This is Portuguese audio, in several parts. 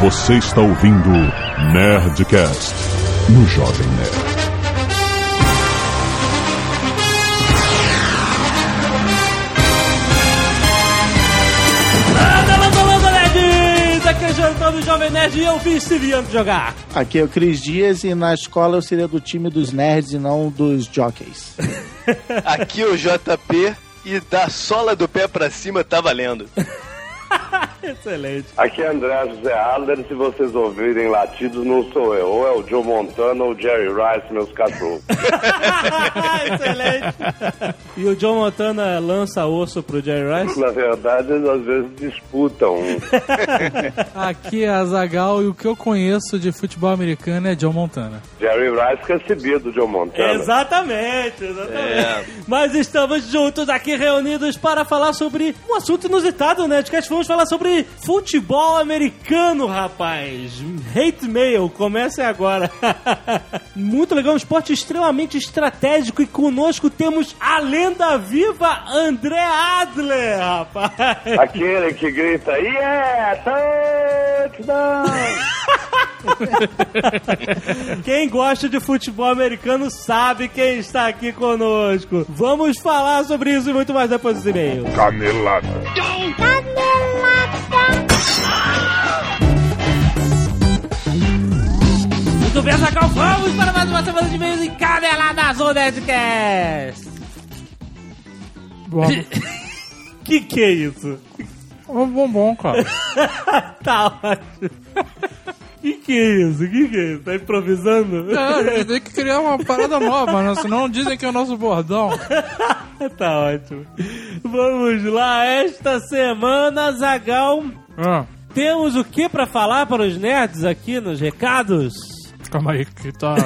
Você está ouvindo Nerdcast no Jovem Nerd. Aqui é o Jantão do Jovem Nerd e eu vi Steve jogar. Aqui é o Cris Dias e na escola eu seria do time dos nerds e não dos jockeys. Aqui é o JP e da sola do pé pra cima tá valendo. Excelente. Aqui é André José Adler, se vocês ouvirem latidos, não sou eu. Ou é o Joe Montana ou o Jerry Rice, meus cachorros. Excelente. E o John Montana lança osso pro Jerry Rice? Na verdade, eles às vezes disputam. Aqui é a Zagal e o que eu conheço de futebol americano é John Montana. Jerry Rice recebia do Joe Montana. Exatamente, exatamente. Mas estamos juntos aqui reunidos para falar sobre um assunto inusitado, né? De que vamos falar sobre futebol americano, rapaz. Hate mail, comece agora. Muito legal, um esporte extremamente estratégico e conosco temos a lenda viva André Adler, rapaz. Aquele que grita, yeah, touchdown! Quem gosta de futebol americano sabe quem está aqui conosco. Vamos falar sobre isso e muito mais depois desse e-mail. Canelada. Muito bem, Zagal, vamos para mais uma semana de e-mails em Caneladas ou Nerdcast. Bom, Que que é isso? um bombom, cara. Tá ótimo. Que que é isso? Que que é isso? Tá improvisando? É, tem que criar uma parada nova, né? Senão dizem que é o nosso bordão. Tá ótimo. Vamos lá, esta semana, Zagal, Ah, temos o que pra falar para os nerds aqui nos recados? calma aí, que tá.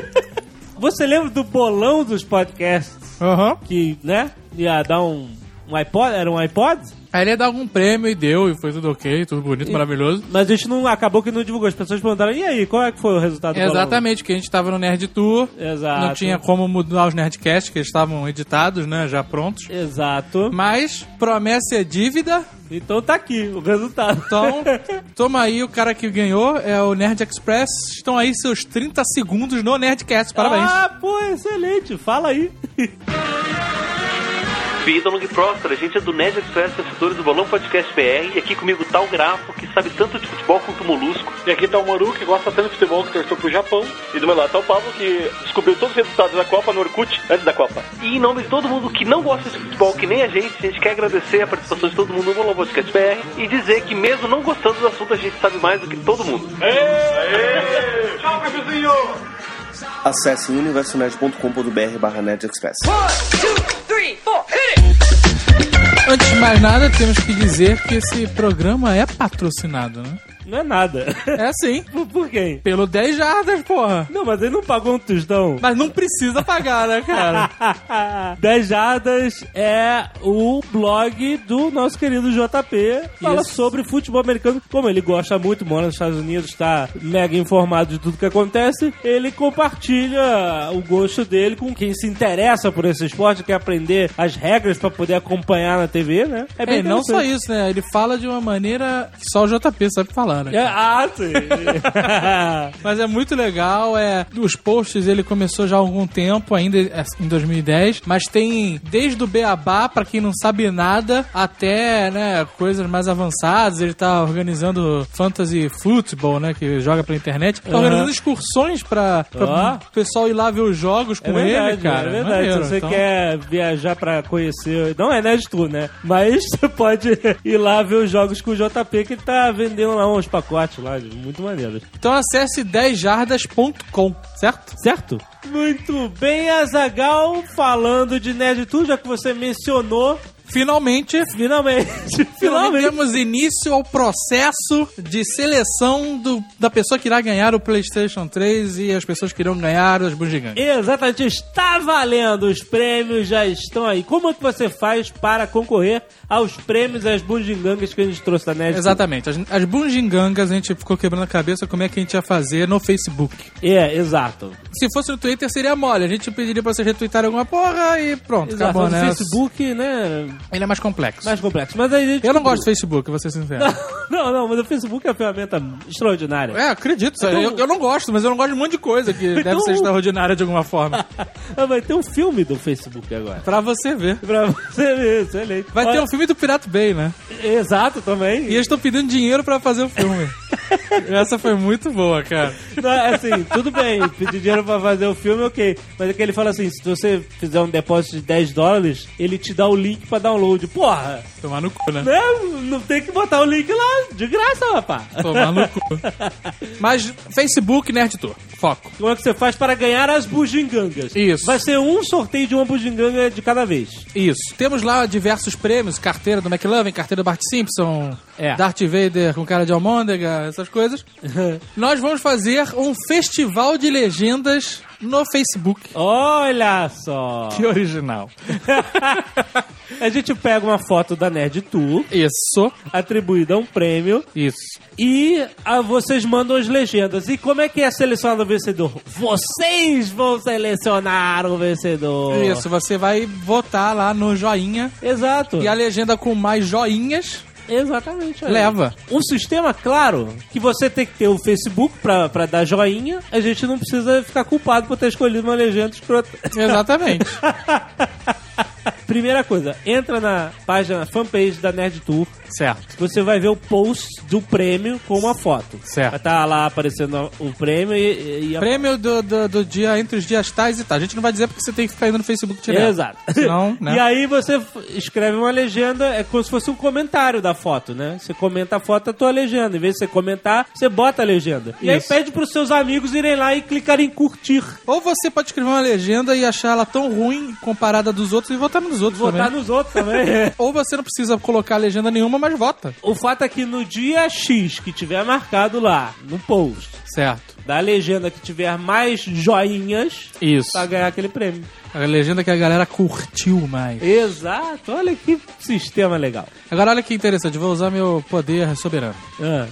Você lembra do bolão dos podcasts? Aham. Que, né, ia dar um, um iPod? Era um iPod? Aí ele ia dar algum prêmio e deu, e foi tudo ok, tudo bonito, maravilhoso. Mas a gente não acabou que não divulgou. As pessoas perguntaram, e aí, qual é que foi o resultado do? Exatamente, que a gente tava no Nerd Tour. Exato. Não tinha como mudar os Nerdcasts, que eles estavam editados, né? Já prontos. Exato. Mas promessa é dívida. Então tá aqui o resultado. Então, toma aí, o cara que ganhou é o Nerd Express. Estão aí seus 30 segundos no Nerdcast. Parabéns. Ah, pô, excelente. Fala aí. Vida longa e próspera, a gente é do Nerd Express, assessores do Bolão Podcast BR, e aqui comigo tá o Grafo, que sabe tanto de futebol quanto o Molusco. E aqui tá o Moru, que gosta tanto de futebol que torceu pro Japão. E do meu lado tá o Pablo, que descobriu todos os resultados da Copa no Orkut antes da Copa. E em nome de todo mundo que não gosta de futebol, que nem a gente, a gente quer agradecer a participação de todo mundo no Bolão Podcast BR e dizer que mesmo não gostando do assunto, a gente sabe mais do que todo mundo. Tchau, cafezinho! Acesse universonerd.com.br barra nerdexpress. Antes de mais nada, temos que dizer que esse programa é patrocinado, né? Não é nada. É assim. Por, por quem? Pelo 10 jardas, porra. Não, mas ele não pagou um tostão. Mas não precisa pagar, né, cara? 10 Jardas é o blog do nosso querido JP. Fala Isso. sobre futebol americano. Como ele gosta muito, mora nos Estados Unidos, está mega informado de tudo que acontece. Ele compartilha o gosto dele com quem se interessa por esse esporte, quer aprender as regras para poder acompanhar na TV, né? É, não só isso, né? Ele fala de uma maneira que só o JP sabe falar, né? É, ah, sim. Mas é muito legal, é. Os posts ele começou já há algum tempo, ainda em 2010, mas tem desde o Beabá, pra quem não sabe nada, até, né, coisas mais avançadas. Ele tá organizando fantasy football, né, que joga pela internet. Tá organizando excursões pra, pra Ó. o pessoal ir lá ver os jogos com É verdade, ele, cara. É verdade. Maneiro, Se você então. quer viajar pra conhecer. Não é Nerd Tour, né? Mas você pode ir lá ver os jogos com o JP, que tá vendendo lá uns pacotes lá, muito maneiros. Então acesse 10jardas.com, certo? Certo? Muito bem, Azagal, falando de Nerd Tour, já que você mencionou. Finalmente, Finalmente, Finalmente finalmente. demos início ao processo de seleção do, da pessoa que irá ganhar o PlayStation 3 e as pessoas que irão ganhar as bugigangas. Exatamente, está valendo, os prêmios já estão aí. Como é que você faz para concorrer aos prêmios, às bundigangas que a gente trouxe da? Tour? Exatamente. As, as bungigangas a gente ficou quebrando a cabeça como é que a gente ia fazer no Facebook. É, exato. Se fosse no Twitter seria mole. A gente pediria pra vocês retweetarem alguma porra e pronto, Exato. acabou, no né? Facebook, né? Ele é mais complexo. mais complexo. Mas aí gente Eu não gosto do Facebook, vou ser sincero. Não, não, mas o Facebook é uma ferramenta extraordinária. É, acredito. sabe? Eu, eu não gosto, mas eu não gosto de um monte de coisa que deve Então- ser extraordinária de alguma forma. Ah, Vai ter um filme do Facebook agora. Pra você ver. Pra você ver, excelente. Vai ter Olha, um filme do Pirate Bay, né? Exato, também. E eles estão pedindo dinheiro pra fazer o filme. Essa foi muito boa, cara. Não, é assim, tudo bem, pedir dinheiro pra fazer o filme, ok. Mas é que ele fala assim: se você fizer um depósito de 10 dólares, ele te dá o link pra download. Porra, Tomar no cu, né? né? Não tem que botar o link lá de graça, rapaz. Tomar no cu. Mas Facebook Nerd Tour. Foco. Como é que você faz para ganhar as bugigangas? Isso. Vai ser um sorteio de uma bugiganga de cada vez. Isso. Temos lá diversos prêmios, carteira do McLovin, carteira do Bart Simpson, É. Darth Vader com cara de almôndega, essas coisas. Nós vamos fazer um festival de legendas no Facebook. Olha só! Que original. A gente pega uma foto da Nerd Tour, Isso. atribuída a um prêmio, Isso. e ah, vocês mandam as legendas. E como é que é selecionado o vencedor? Vocês vão selecionar o vencedor. Isso, você vai votar lá no joinha Exato. e a legenda com mais joinhas Exatamente. olha. leva. Um sistema, claro, que você tem que ter o Facebook pra, pra dar joinha, a gente não precisa ficar culpado por ter escolhido uma legenda escrota. Exatamente. Primeira coisa, entra na página, fanpage da Nerd Tour, certo. você vai ver o post do prêmio com uma foto. Certo. Vai estar lá aparecendo o prêmio e, e a... Prêmio do, do, do dia entre os dias tais e tal. A gente não vai dizer porque você tem que ficar indo no Facebook direto. Exato. Senão, né? E aí você escreve uma legenda, é como se fosse um comentário da foto, né? Você comenta a foto, a tua legenda. Em vez de você comentar, você bota a legenda. E aí Isso. pede pros seus amigos irem lá e clicarem em curtir. Ou você pode escrever uma legenda e achar ela tão ruim comparada dos outros e votar nos outros Votar também. nos outros também. Ou você não precisa colocar legenda nenhuma, mas vota. o fato é que no dia X que tiver marcado lá, no post, Certo. da legenda que tiver mais joinhas, Isso. pra ganhar aquele prêmio. A legenda que a galera curtiu mais. Exato. Olha que sistema legal. Agora olha que interessante, vou usar meu poder soberano. Ah.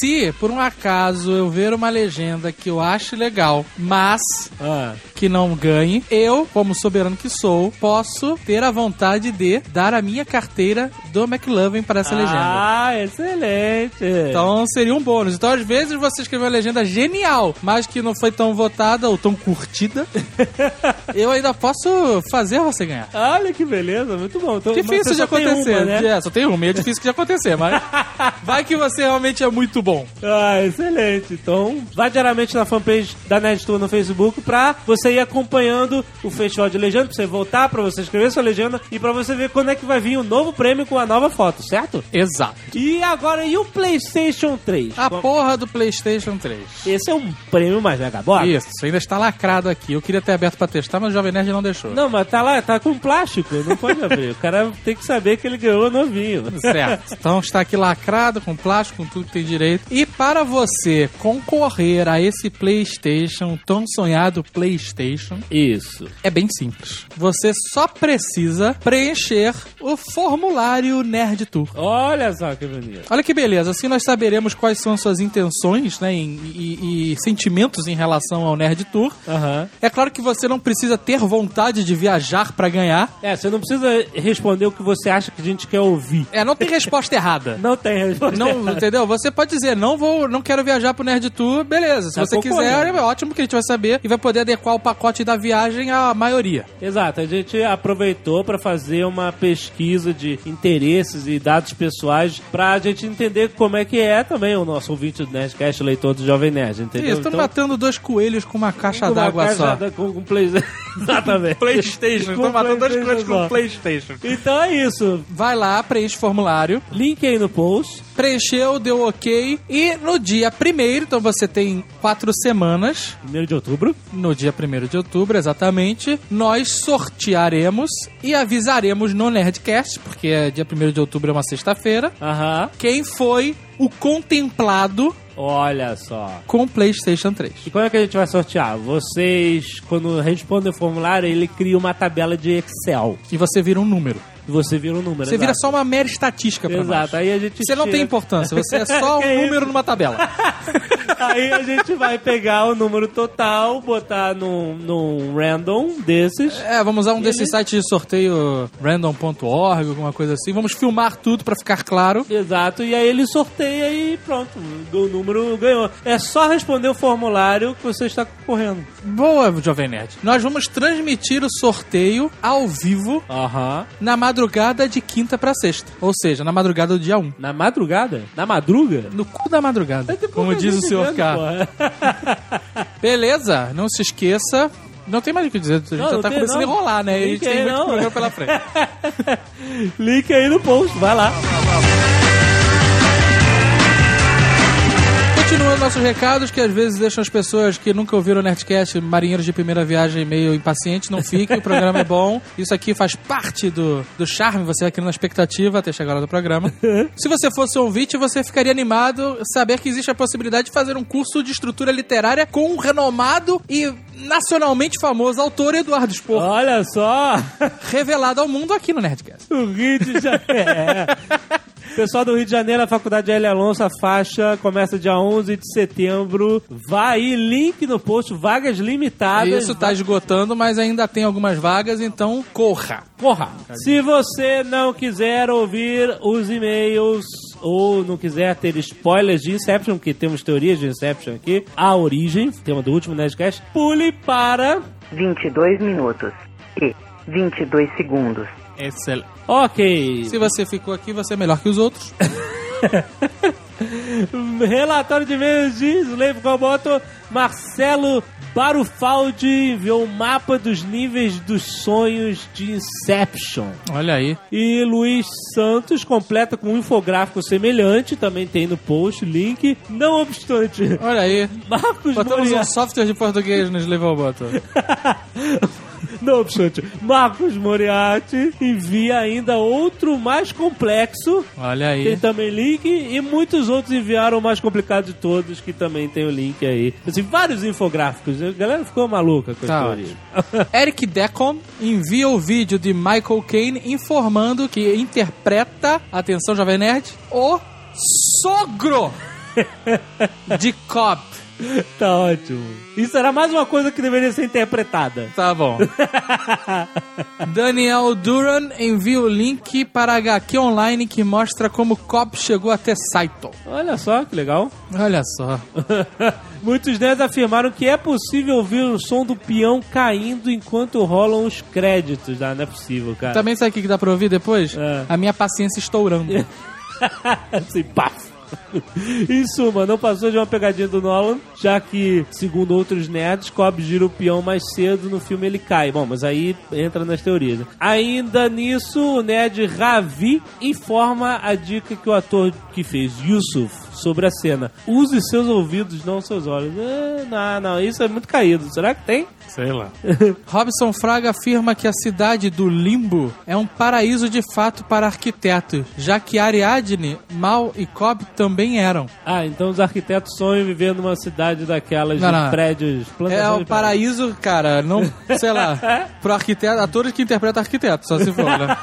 Se, por um acaso, eu ver uma legenda que eu ache legal, mas Ah. que não ganhe, eu, como soberano que sou, posso ter a vontade de dar a minha carteira do McLovin para essa legenda. Ah, excelente. Então seria um bônus. Então, às vezes, você escreveu uma legenda genial, mas que não foi tão votada ou tão curtida, eu ainda posso fazer você ganhar. Olha que beleza, muito bom. Então, Difícil de acontecer. uma, né? É, só tem uma, e é difícil de acontecer, mas vai que você realmente é muito bom. Ah, excelente. Então, vá diariamente na fanpage da Nerd Tour no Facebook pra você ir acompanhando o Festival de Legenda, pra você voltar, pra você escrever sua legenda e pra você ver quando é que vai vir o novo prêmio com a nova foto, certo? Exato. E agora, e o PlayStation 3? A porra do PlayStation 3. Esse é um prêmio mais megabox? Isso, ainda está lacrado aqui. Eu queria ter aberto pra testar, mas o Jovem Nerd não deixou. Não, mas tá lá, tá com plástico, não pode abrir. O cara tem que saber que ele ganhou novinho. Certo. Então está aqui lacrado, com plástico, com tudo que tem direito. E para você concorrer a esse PlayStation, tão sonhado PlayStation, Isso. é bem simples. Você só precisa preencher o formulário Nerd Tour. Olha só que bonito. Olha que beleza, assim nós saberemos quais são as suas intenções né, em- e, e sentimentos em relação ao Nerd Tour. Aham. É claro que você não precisa ter vontade de viajar para ganhar. É, você não precisa responder o que você acha que a gente quer ouvir. É, não tem resposta errada. Não tem resposta. Não, errada. entendeu? Você pode dizer, não vou, não quero viajar pro Nerd Tour, beleza. Se Tá você quiser, é ótimo que a gente vai saber e vai poder adequar o pacote da viagem à maioria. Exato, a gente aproveitou para fazer uma pesquisa de interesses e dados pessoais pra gente entender como é que é também o nosso ouvinte do Nerdcast, leitor do Jovem Nerd, entendeu? Isso, estamos matando dois coelhos com uma caixa d'água só. Com, com play... Exatamente. Playstation, Com estamos matando dois coelhos com. Playstation. Então é isso. Vai lá, preenche o formulário. Link aí no post. Preencheu, deu ok. E no dia primeiro, então você tem quatro semanas. 1 de outubro. No dia 1 de outubro, exatamente, nós sortearemos e avisaremos no Nerdcast, porque é dia 1 de outubro é uma sexta-feira, Aham. quem foi o contemplado Olha só. com PlayStation 3. E como é que a gente vai sortear? Vocês, quando respondem o formulário, ele cria uma tabela de Excel. E você vira um número. Você vira um número. Você vira exato. só uma mera estatística pra nós. Exato. Aí a gente Você não tira- tem importância, você é só um isso? número numa tabela. Aí a gente vai pegar o número total, botar num, num random desses. É, vamos usar um desses sites de sorteio random.org, alguma coisa assim. Vamos filmar tudo pra ficar claro. Exato, e aí ele sorteia e pronto, o número ganhou. É só responder o formulário que você está correndo. Boa, Jovem Nerd. Nós vamos transmitir o sorteio ao vivo Aham. na madrugada de quinta pra sexta. Ou seja, na madrugada do dia 1. Na madrugada? Na madruga? No cu da madrugada, Tem como pouca diz o senhor K. Beleza, não se esqueça. Não tem mais o que dizer, a gente Não, já não tá tem, começando não. a enrolar, né? E a gente Link tem aí, muito não. programa pela frente. Link aí no post, vai lá. Continuando nossos recados, que às vezes deixam as pessoas que nunca ouviram o Nerdcast, marinheiros de primeira viagem, meio impacientes, não fiquem, o programa é bom. Isso aqui faz parte do, do charme, você vai criando uma expectativa até chegar lá do programa. Se você fosse um ouvinte, você ficaria animado saber que existe a possibilidade de fazer um curso de estrutura literária com um renomado e nacionalmente famoso autor Eduardo Spor, Olha só, revelado ao mundo aqui no Nerdcast. o Rio de Janeiro. Pessoal do Rio de Janeiro, a Faculdade L. Alonso, a faixa começa dia 11 de setembro. Vai aí, link no post, vagas limitadas. Isso tá esgotando, mas ainda tem algumas vagas, então corra. Porra! Se você não quiser ouvir os e-mails ou não quiser ter spoilers de Inception, que temos teorias de Inception aqui, a origem, tema do último Nerdcast, pule para. 22 minutos e 22 segundos. Excelente. Ok. Se você ficou aqui, você é melhor que os outros. Relatório de e-mails de Slave Roboto. Marcelo Barufaldi enviou um mapa dos níveis dos sonhos de Inception. Olha aí. E Luiz Santos completa com um infográfico semelhante, também tem no post, link. Não obstante, Olha aí. Marcos Botamos um Moriarty... software de português no Slave Roboto. Não obstante, Marcos Moriarty envia ainda outro mais complexo, Olha tem aí. também link, e muitos outros enviaram o mais complicado de todos, que também tem o link aí. Assim, vários infográficos, a galera ficou maluca com a Tá teoria. Eric Decon envia o vídeo de Michael Caine informando que interpreta, atenção Jovem Nerd, o sogro de Cobb. Tá ótimo. Isso era mais uma coisa que deveria ser interpretada. Tá bom. Daniel Duran envia o link para HQ online que mostra como Cobb chegou até Saito. Olha só que legal. Olha só. Muitos nerds afirmaram que é possível ouvir o som do peão caindo enquanto rolam os créditos. Ah, não é possível, cara. Também sabe o que dá pra ouvir depois? É. A minha paciência estourando. assim, paf. Em suma, não passou de uma pegadinha do Nolan, já que, segundo outros nerds, Cobb gira o peão mais cedo, no filme ele cai. Bom, mas aí entra nas teorias. né? Ainda nisso, o nerd Ravi informa a dica que o ator que fez Yusuf sobre a cena. Use seus ouvidos, não seus olhos. É, não, não, isso é muito caído. Será que tem? Sei lá. Robson Fraga afirma que a cidade do Limbo é um paraíso de fato para arquitetos, já que Ariadne, Mal e Cobb também eram. Ah, então os arquitetos sonham viver numa cidade daquelas Não, de não. prédios. É o paraíso, cara, não, sei lá, pro arquiteto, atores que interpretam arquiteto, só se for, né?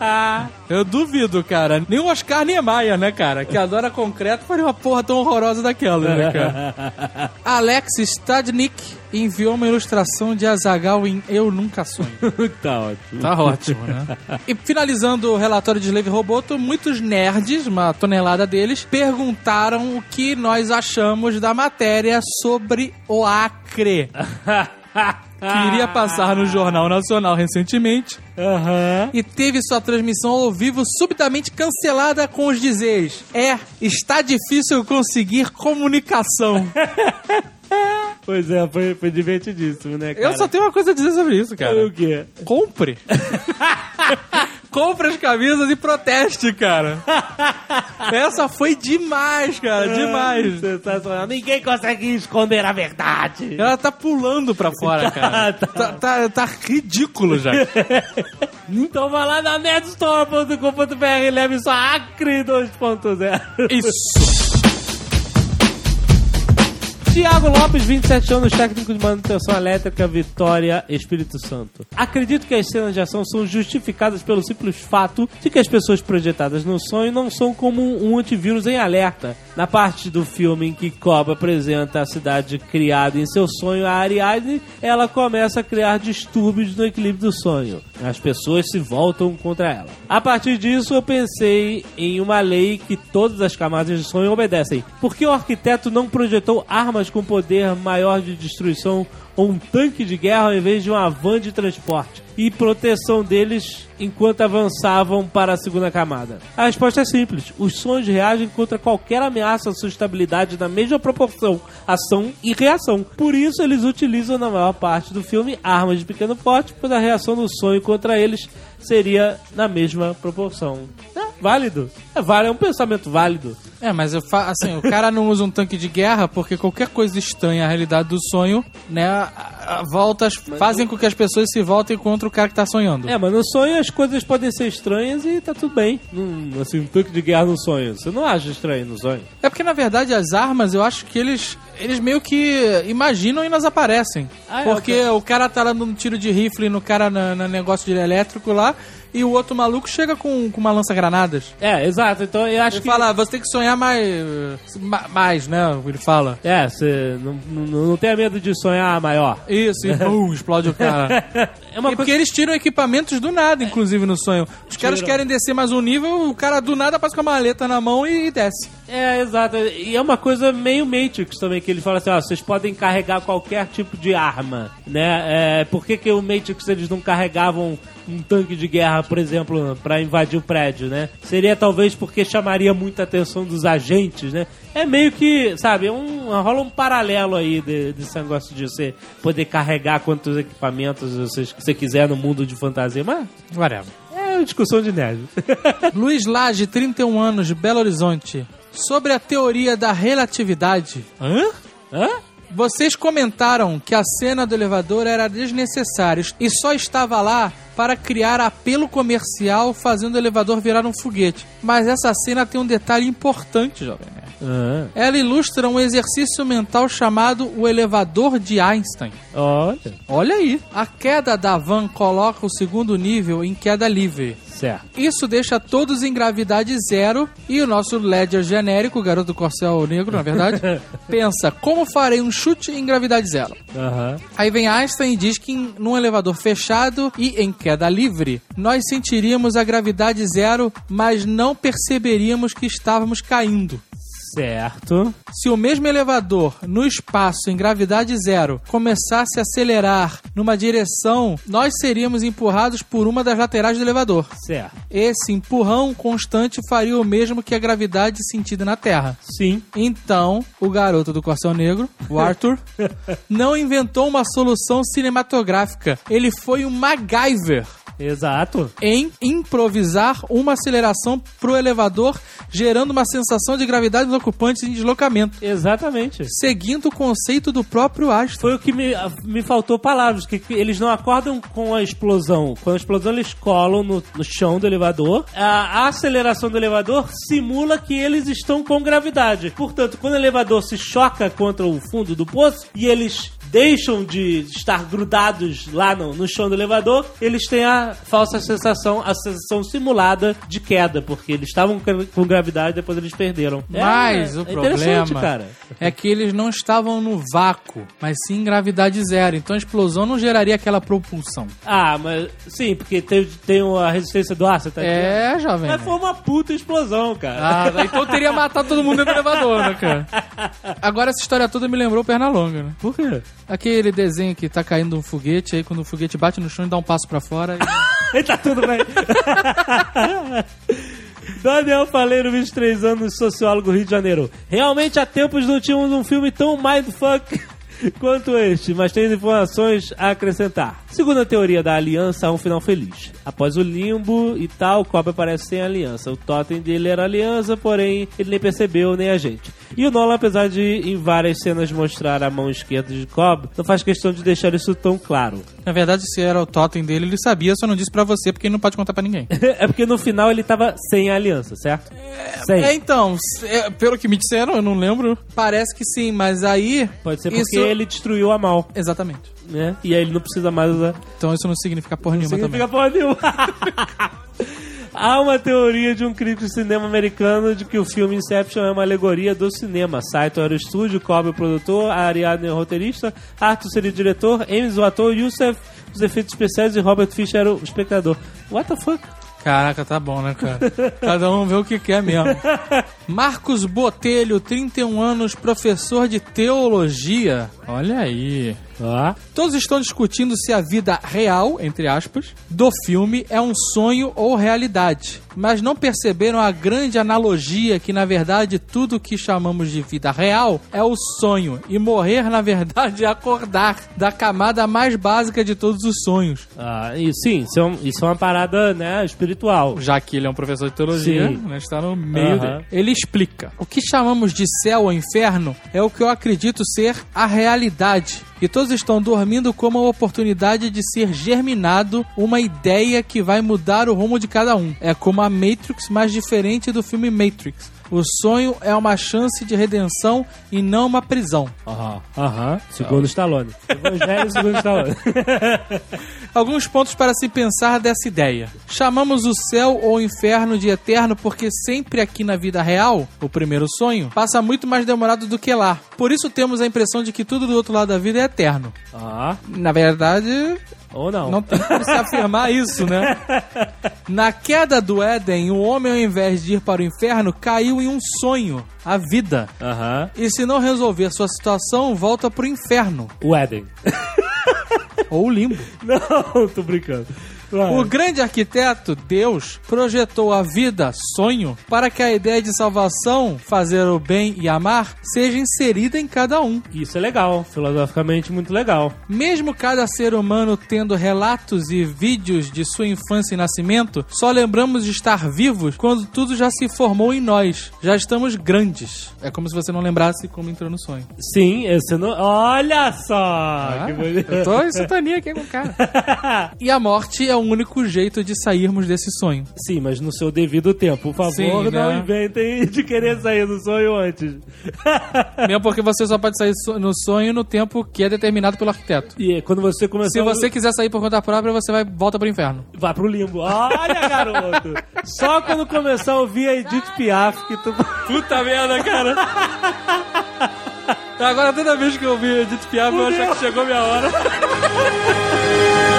Eu duvido, cara. Nem o Oscar Niemeyer, né, cara, que adora concreto, faria uma porra tão horrorosa daquela, né, cara? Alex Stadnik enviou uma ilustração de Azagal em Eu Nunca Sonho. tá ótimo. Tá ótimo, né? E finalizando o relatório de Slave Roboto, muitos nerds, uma tonelada deles, perguntaram o que nós achamos da matéria sobre o Acre. Que iria passar no Jornal Nacional recentemente Aham. e teve sua transmissão ao vivo subitamente cancelada com os dizeres: É, está difícil conseguir comunicação. Pois é, foi, foi divertidíssimo, né, cara? Eu só tenho uma coisa a dizer sobre isso, cara. O quê? Compre. Compre as camisas e proteste, cara. Essa foi demais, cara. Demais. Sensacional. Ninguém consegue esconder a verdade. Ela tá pulando pra fora, cara. Tá, Tá, tá, tá ridículo já. Então vai lá na nerdstore.com.br e leve sua Acre 2.0. Isso. Tiago Lopes, 27 anos, técnico de manutenção elétrica, Vitória, Espírito Santo. Acredito que as cenas de ação são justificadas pelo simples fato de que as pessoas projetadas no sonho não são como um antivírus em alerta. Na parte do filme em que Cobb apresenta a cidade criada em seu sonho a Ariadne, ela começa a criar distúrbios no equilíbrio do sonho. As pessoas se voltam contra ela. A partir disso, eu pensei em uma lei que todas as camadas de sonho obedecem. Por que o arquiteto não projetou armas com poder maior de destruição um tanque de guerra ao invés de uma van de transporte e proteção deles enquanto avançavam para a segunda camada? A resposta é simples: os sonhos reagem contra qualquer ameaça à sua estabilidade na mesma proporção, ação e reação. Por isso, eles utilizam na maior parte do filme armas de pequeno porte, pois a reação do sonho contra eles seria na mesma proporção. É válido. É válido, é um pensamento válido. É, mas eu fa assim, o cara não usa um tanque de guerra porque qualquer coisa estranha à realidade do sonho, né, a- a- voltas fazem com que as pessoas se voltem contra o cara que tá sonhando. É, mas no sonho as coisas podem ser estranhas e tá tudo bem. Hum, assim, um tanque de guerra no sonho. Você não acha estranho no sonho? É porque na verdade as armas, eu acho que eles eles meio que imaginam e elas aparecem. Ah, é, porque o cara tá dando um tiro de rifle no cara na, na negócio de elétrico lá e o outro maluco chega com, com uma lança-granadas. É, exato. Então eu acho Ele que. fala, "Ah, você tem que sonhar mais, ma- mais, né? Ele fala. É, você não, não, não tenha medo de sonhar maior. Isso, e bum, explode o cara. É uma e porque eles tiram equipamentos do nada, inclusive, no sonho. Os caras querem descer mais um nível, o cara do nada passa com a maleta na mão e, e desce. É, exato. E é uma coisa meio Matrix também, que ele fala assim, ó, vocês podem carregar qualquer tipo de arma, né? É, por que, que o Matrix eles não carregavam um tanque de guerra, por exemplo, pra invadir o prédio, né? Seria talvez porque chamaria muita atenção dos agentes, né? É meio que, sabe, é um, rola um paralelo aí de- desse negócio de você poder carregar quantos equipamentos você, você quiser no mundo de fantasia, mas Whatever. é uma discussão de nerd. Luiz Lage, 31 anos, de Belo Horizonte. Sobre a teoria da relatividade. Hã? Hã? Vocês comentaram que a cena do elevador era desnecessária e só estava lá para criar apelo comercial, fazendo o elevador virar um foguete. Mas essa cena tem um detalhe importante, jovem. Ah, Ela ilustra um exercício mental chamado o elevador de Einstein. olha, Olha aí. A queda da van coloca o segundo nível em queda livre. Certo. Isso deixa todos em gravidade zero e o nosso Ledger genérico, garoto corcel negro, na verdade, pensa, como farei um chute em gravidade zero? Aham. Aí vem Einstein e diz que em- num elevador fechado e em queda livre, nós sentiríamos a gravidade zero, mas não perceberíamos que estávamos caindo. Certo. Se o mesmo elevador, no espaço em gravidade zero, começasse a acelerar numa direção, nós seríamos empurrados por uma das laterais do elevador. Certo. Esse empurrão constante faria o mesmo que a gravidade sentida na Terra. Sim. Então, o garoto do Corcel Negro, o Arthur, não inventou uma solução cinematográfica. Ele foi um MacGyver Exato. em improvisar uma aceleração pro elevador, gerando uma sensação de gravidade nos ocupantes em deslocamento, Exatamente. seguindo o conceito do próprio Einstein. Foi o que me, me faltou palavras, que, que eles não acordam com a explosão. Com a explosão eles colam no, no chão do elevador. A, a aceleração do elevador simula que eles estão com gravidade. Portanto, quando o elevador se choca contra o fundo do poço e eles deixam de estar grudados lá no, no chão do elevador, eles têm a falsa sensação, a sensação simulada de queda, porque eles estavam com- gravidade e depois eles perderam. É, Mas o é problema cara. é que eles não estavam no vácuo, mas sim em gravidade zero. Então a explosão não geraria aquela propulsão. Ah, mas sim, porque tem, tem a resistência do ar, você tá? É, jovem. Mas foi uma puta explosão, cara. Ah, então teria matado todo mundo dentro do elevador, né, cara? Agora essa história toda me lembrou Pernalonga, né? Por quê? Aquele desenho que tá caindo um foguete, aí quando o foguete bate no chão e dá um passo pra fora. E... tá tudo bem. Daniel Faleiro, 23 anos, sociólogo Rio de Janeiro. Realmente há tempos não tínhamos um filme tão mindfuck quanto este, mas tem informações a acrescentar. Segundo a teoria da aliança, há um final feliz. Após o limbo e tal, Cobb aparece sem aliança. O totem dele era aliança, porém ele nem percebeu, nem a gente. E o Nolan, apesar de em várias cenas mostrar a mão esquerda de Cobb, não faz questão de deixar isso tão claro. Na verdade, se era o totem dele, ele sabia, só não disse pra você, porque ele não pode contar pra ninguém. é porque no final ele tava sem a aliança, certo? sem. É, então, é, pelo que me disseram, eu não lembro, parece que sim, mas aí... Pode ser porque isso... ele destruiu a mal, Exatamente. né? E aí ele não precisa mais usar. Então isso não significa porra Não nenhuma significa porra nenhuma. Há uma teoria de um crítico de cinema americano de que o filme Inception é uma alegoria do cinema. Saito era o estúdio, Kobe o produtor, Ariadne é o roteirista, Arthur seria o diretor, Ames o ator, Youssef os efeitos especiais e Robert Fischer era o espectador. What the fuck? Caraca, tá bom, né, cara? Cada um vê o que quer mesmo. Marcos Botelho, 31 anos, professor de teologia. Olha aí. Ah. Todos estão discutindo se a vida real, entre aspas, do filme é um sonho ou realidade. Mas não perceberam a grande analogia que, na verdade, tudo que chamamos de vida real é o sonho. E morrer, na verdade, é acordar da camada mais básica de todos os sonhos. Ah, e sim, isso é, um- isso é uma parada, né, espiritual. Já que ele é um professor de teologia, né, está no meio dele. Ele explica: o que chamamos de céu ou inferno é o que eu acredito ser a realidade. E todos estão dormindo como a oportunidade de ser germinado uma ideia que vai mudar o rumo de cada um. É como a Matrix, mas diferente do filme Matrix. O sonho é uma chance de redenção e não uma prisão. Aham. Aham. Segundo Stallone. Evangelho segundo Stallone. Alguns pontos para se pensar dessa ideia. Chamamos o céu ou inferno de eterno porque sempre aqui na vida real, o primeiro sonho, passa muito mais demorado do que lá. Por isso temos a impressão de que tudo do outro lado da vida é eterno. Ah, Na verdade, ou não. não tem como se afirmar isso, né? Na queda do Éden, o homem, ao invés de ir para o inferno, caiu em um sonho, a vida. Aham. E se não resolver sua situação, volta pro inferno. O Éden. Ou o limbo. Não, tô brincando. O grande arquiteto, Deus, projetou a vida, sonho, para que a ideia de salvação, fazer o bem e amar, seja inserida em cada um. Isso é legal, filosoficamente muito legal. Mesmo cada ser humano tendo relatos e vídeos de sua infância e nascimento, só lembramos de estar vivos quando tudo já se formou em nós. Já estamos grandes. É como se você não lembrasse como entrou no sonho. Sim, esse não. Olha só! Ah, que bonito. eu tô em sintonia aqui com o cara. E a morte é o único jeito de sairmos desse sonho. Sim, mas no seu devido tempo. Por favor, Sim, não né? inventem de querer sair do sonho antes. Mesmo porque você só pode sair no sonho no tempo que é determinado pelo arquiteto. E quando você começar. Se você quiser sair por conta própria, você vai volta pro inferno. Vai pro limbo. Olha, garoto! Só quando começar a ouvir a Edith Piaf que tu. Puta merda, cara. Agora toda vez que eu ouvir Edith Piaf, eu achar que chegou minha hora.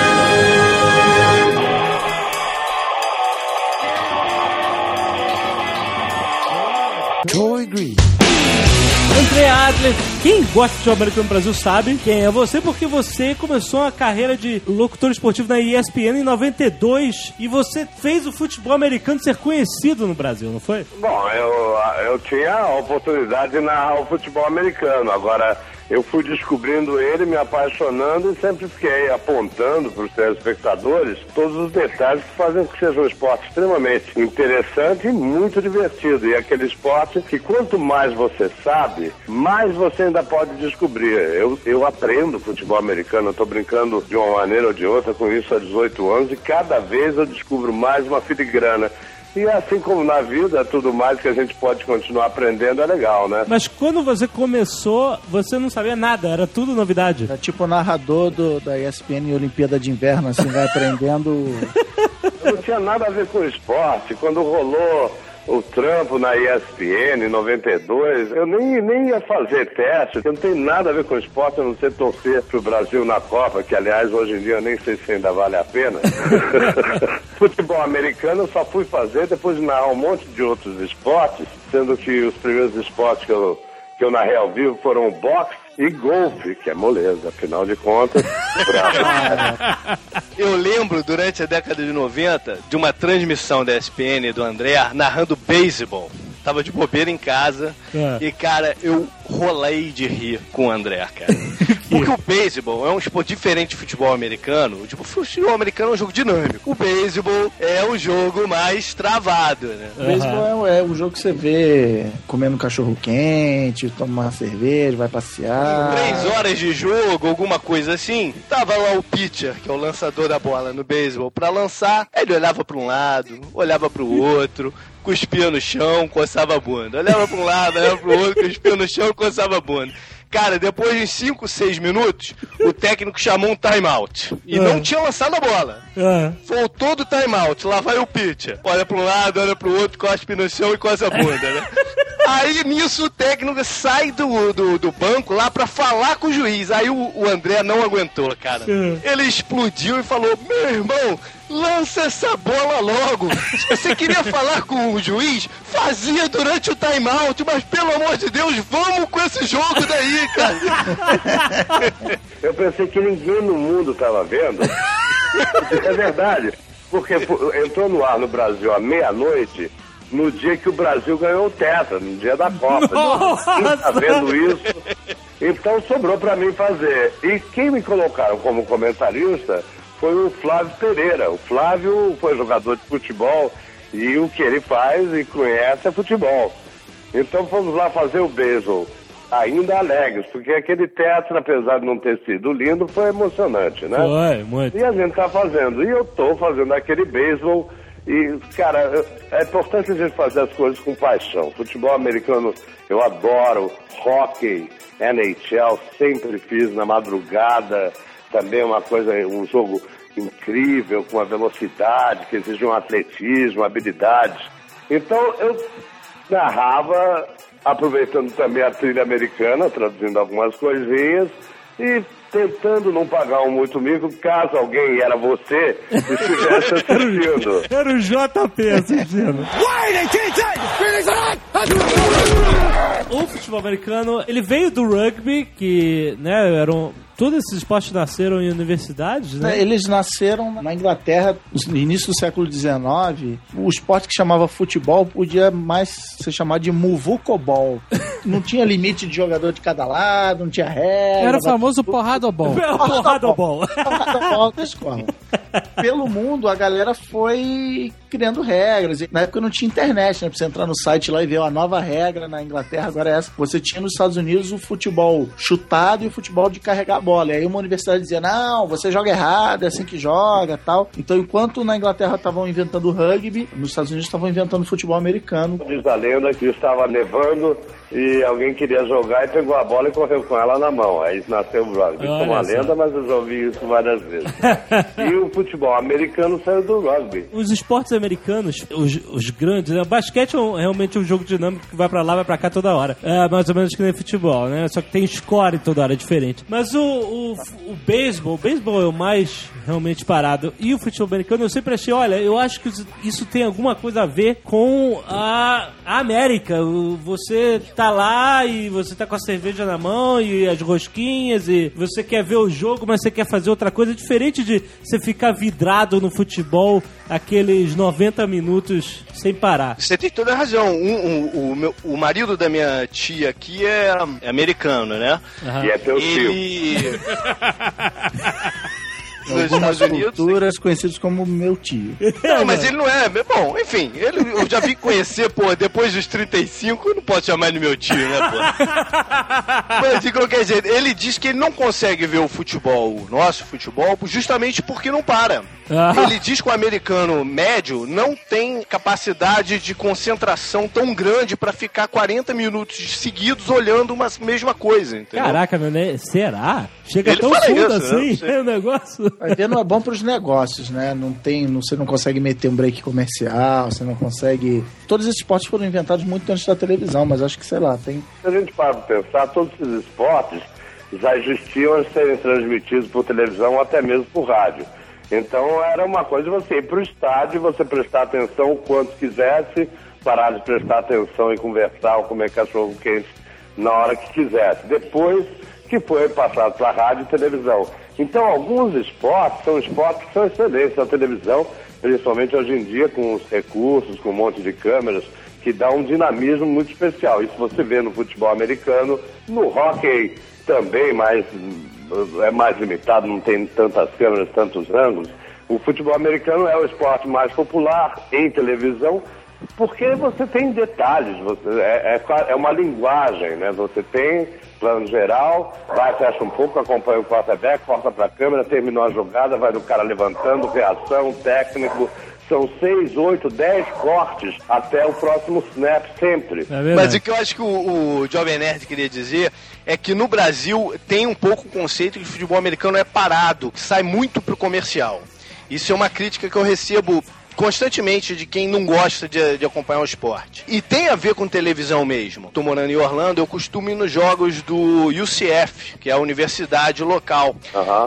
André Adler, quem gosta de futebol americano no Brasil sabe quem é você, porque você começou a carreira de locutor esportivo na ESPN em 92 e você fez o futebol americano ser conhecido no Brasil, não foi? Bom, eu, eu tinha a oportunidade de narrar o futebol americano. Agora, eu fui descobrindo ele, me apaixonando e sempre fiquei apontando para os telespectadores todos os detalhes que fazem que seja um esporte extremamente interessante e muito divertido. E aquele esporte que quanto mais você sabe, mais você ainda pode descobrir. Eu, eu aprendo futebol americano, estou brincando de uma maneira ou de outra com isso há 18 anos e cada vez eu descubro mais uma filigrana. E assim como na vida, tudo mais que a gente pode continuar aprendendo é legal, né? Mas quando você começou, você não sabia nada, era tudo novidade. É tipo o narrador do, da ESPN em Olimpíada de Inverno, assim, vai aprendendo. Eu não tinha nada a ver com esporte. Quando rolou o trampo na ESPN em 92, eu nem, nem ia fazer teste, porque não tem nada a ver com esporte, a não ser torcer pro Brasil na Copa, que aliás hoje em dia eu nem sei se ainda vale a pena. Futebol americano eu só fui fazer depois de narrar um monte de outros esportes, sendo que os primeiros esportes que eu, que eu narrei ao vivo foram o boxe e golfe, que é moleza, afinal de contas. pra- Eu lembro, durante a década de 90, de uma transmissão da ESPN do André narrando beisebol. Tava de bobeira em casa É. e, cara, eu rolei de rir com o André, cara. Porque o beisebol é um esporte diferente de futebol americano. Tipo, o futebol americano é um jogo dinâmico. O beisebol é um jogo mais travado, né? O beisebol é, é um jogo que você vê comendo cachorro quente, toma uma cerveja, vai passear. Três horas de jogo, alguma coisa assim. Tava lá o pitcher, que é o lançador da bola no beisebol, pra lançar. Ele olhava pra um lado, olhava pro outro, cuspia no chão, coçava a bunda. Olhava pra um lado, olhava pro outro, cuspia no chão, coçava a bunda. Cara, depois de 5, 6 minutos, o técnico chamou um timeout. E É. não tinha lançado a bola. É. Voltou do timeout, lá vai o pitcher. Olha pra um lado, olha pro outro, cospe no chão e coça a bunda, né? Aí nisso o técnico sai do, do, do banco lá pra falar com o juiz. Aí o, o André não aguentou, cara. Ele explodiu e falou: Meu irmão, lança essa bola logo. Se você queria falar com o juiz, fazia durante o timeout, mas pelo amor de Deus, vamos com esse jogo daí, cara. Eu pensei que ninguém no mundo estava vendo. é verdade. Porque entrou no ar no Brasil à meia-noite, no dia que o Brasil ganhou o Tetra, no dia da Copa. Ninguém tá vendo isso. Então sobrou para mim fazer. E quem me colocaram como comentarista foi o Flávio Pereira. O Flávio foi jogador de futebol e o que ele faz e conhece é futebol. Então fomos lá fazer o beisebol, ainda alegres, porque aquele teatro, apesar de não ter sido lindo, foi emocionante, né? Foi, muito. E a gente tá fazendo. E eu tô fazendo aquele beisebol. E, cara, é importante a gente fazer as coisas com paixão. Futebol americano eu adoro. Hockey, NHL, sempre fiz na madrugada. Também é uma coisa, um jogo incrível, com uma velocidade, que exige um atletismo, habilidades. Então eu narrava, aproveitando também a trilha americana, traduzindo algumas coisinhas e tentando não pagar um muito mico caso alguém era você estivesse assistindo. Era o JP assistindo. O futebol americano, ele veio do rugby, que, né, eram... Todos esses esportes nasceram em universidades, né? Eles nasceram na Inglaterra no início do século XIX. O esporte que chamava futebol podia mais ser chamado de muvucobol. Não tinha limite de jogador de cada lado, não tinha regra. Era o famoso porradobol. Bola. Porradobol da escola. Pelo mundo, a galera foi criando regras. Na época não tinha internet, né? Pra você entrar no site lá e ver uma nova regra na Inglaterra, agora é essa. Você tinha nos Estados Unidos o futebol chutado e o futebol de carregar a bola. E aí uma universidade dizia, não, você joga errado, é assim que joga tal. Então, enquanto na Inglaterra estavam inventando rugby, nos Estados Unidos estavam inventando futebol americano. Diz a lenda que estava nevando e alguém queria jogar e pegou a bola e correu com ela na mão. Aí nasceu o rugby. Isso é uma lenda, mas eu já ouvi isso várias vezes. e o futebol americano saiu do rugby. Os esportes americanos, os, os grandes, né? O basquete é um- realmente um jogo dinâmico que vai pra lá, vai pra cá toda hora. É mais ou menos que nem futebol, né? Só que tem score toda hora, é diferente. Mas o, o, o beisebol, o beisebol é o mais realmente parado. E o futebol americano, eu sempre achei, olha, eu acho que isso- tem alguma coisa a ver com a, a América. Você tá lá e você tá com a cerveja na mão e as rosquinhas e você quer ver o jogo, mas você quer fazer outra coisa. Diferente de você ficar vidrado no futebol aqueles 90 minutos sem parar. Você tem toda a razão. Um- um- o, meu- o marido da minha tia aqui é, é americano, né? Aham. E é teu tio. Nos Algumas Estados Unidos. culturas conhecidos como meu tio. Não, mas ele não é. Bom, enfim, ele, eu já vim conhecer, pô, depois dos 35, eu não posso chamar ele meu tio, né, pô? Mas de qualquer jeito, ele diz que ele não consegue ver o futebol, o nosso futebol, justamente porque não para. Ah. Ele diz que o americano médio não tem capacidade de concentração tão grande pra ficar 40 minutos seguidos olhando uma mesma coisa, entendeu? Caraca, meu, né? será? Chega Ele tão fundo isso, né? né? assim Não sei. o negócio. Ver, não é bom para os negócios, né? Não tem, não, você não consegue meter um break comercial, você não consegue. Todos esses esportes foram inventados muito antes da televisão, mas acho que sei lá, tem. Se a gente para pra pensar, todos esses esportes já existiam de serem transmitidos por televisão ou até mesmo por rádio. Então era uma coisa você ir para o estádio, você prestar atenção o quanto quisesse, parar de prestar atenção e conversar ou comer cachorro quente na hora que quisesse. Depois que foi passado para rádio e televisão. Então alguns esportes são esportes que são excelentes na televisão, principalmente hoje em dia com os recursos, com um monte de câmeras, que dá um dinamismo muito especial. Isso você vê no futebol americano, no hockey também, mas é mais limitado, não tem tantas câmeras, tantos ângulos. O futebol americano é o esporte mais popular em televisão, porque você tem detalhes, você, é, é é uma linguagem, né? Você tem plano geral, vai, fecha um pouco, acompanha o quarterback, corta para a câmera, terminou a jogada, vai do cara levantando, reação, técnico, são seis, oito, dez cortes até o próximo snap sempre. É Mas o que eu acho que o, o Jovem Nerd queria dizer é que no Brasil tem um pouco o conceito de que o futebol americano é parado, que sai muito pro comercial. Isso é uma crítica que eu recebo constantemente de quem não gosta de, de acompanhar o esporte. E tem a ver com televisão mesmo. Tô morando em Orlando, eu costumo ir nos jogos do UCF, que é a universidade local.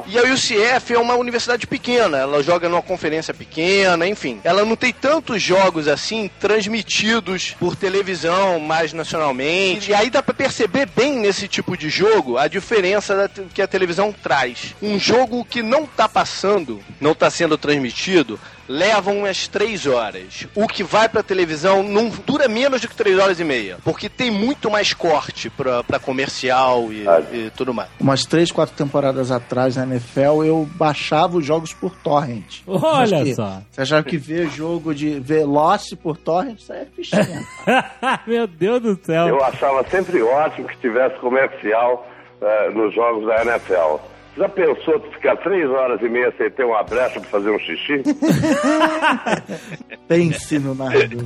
E a UCF é uma universidade pequena, ela joga numa conferência pequena, enfim. Ela não tem tantos jogos assim transmitidos por televisão mais nacionalmente. E aí dá pra perceber bem nesse tipo de jogo a diferença que a televisão traz. Um jogo que não tá passando, não tá sendo transmitido, leva umas três horas. O que vai pra televisão não dura menos do que três horas e meia. Porque tem muito mais corte pra, pra comercial e, e tudo mais. Umas três, quatro temporadas atrás na NFL, eu baixava os jogos por torrent. Olha que- só. Você achava que ver jogo de ver Lost por torrent, isso aí é fichinha. Meu Deus do céu. Eu achava sempre ótimo que tivesse comercial eh, nos jogos da NFL. Já pensou tu ficar três horas e meia sem ter uma brecha pra fazer um xixi? Pense no narrador.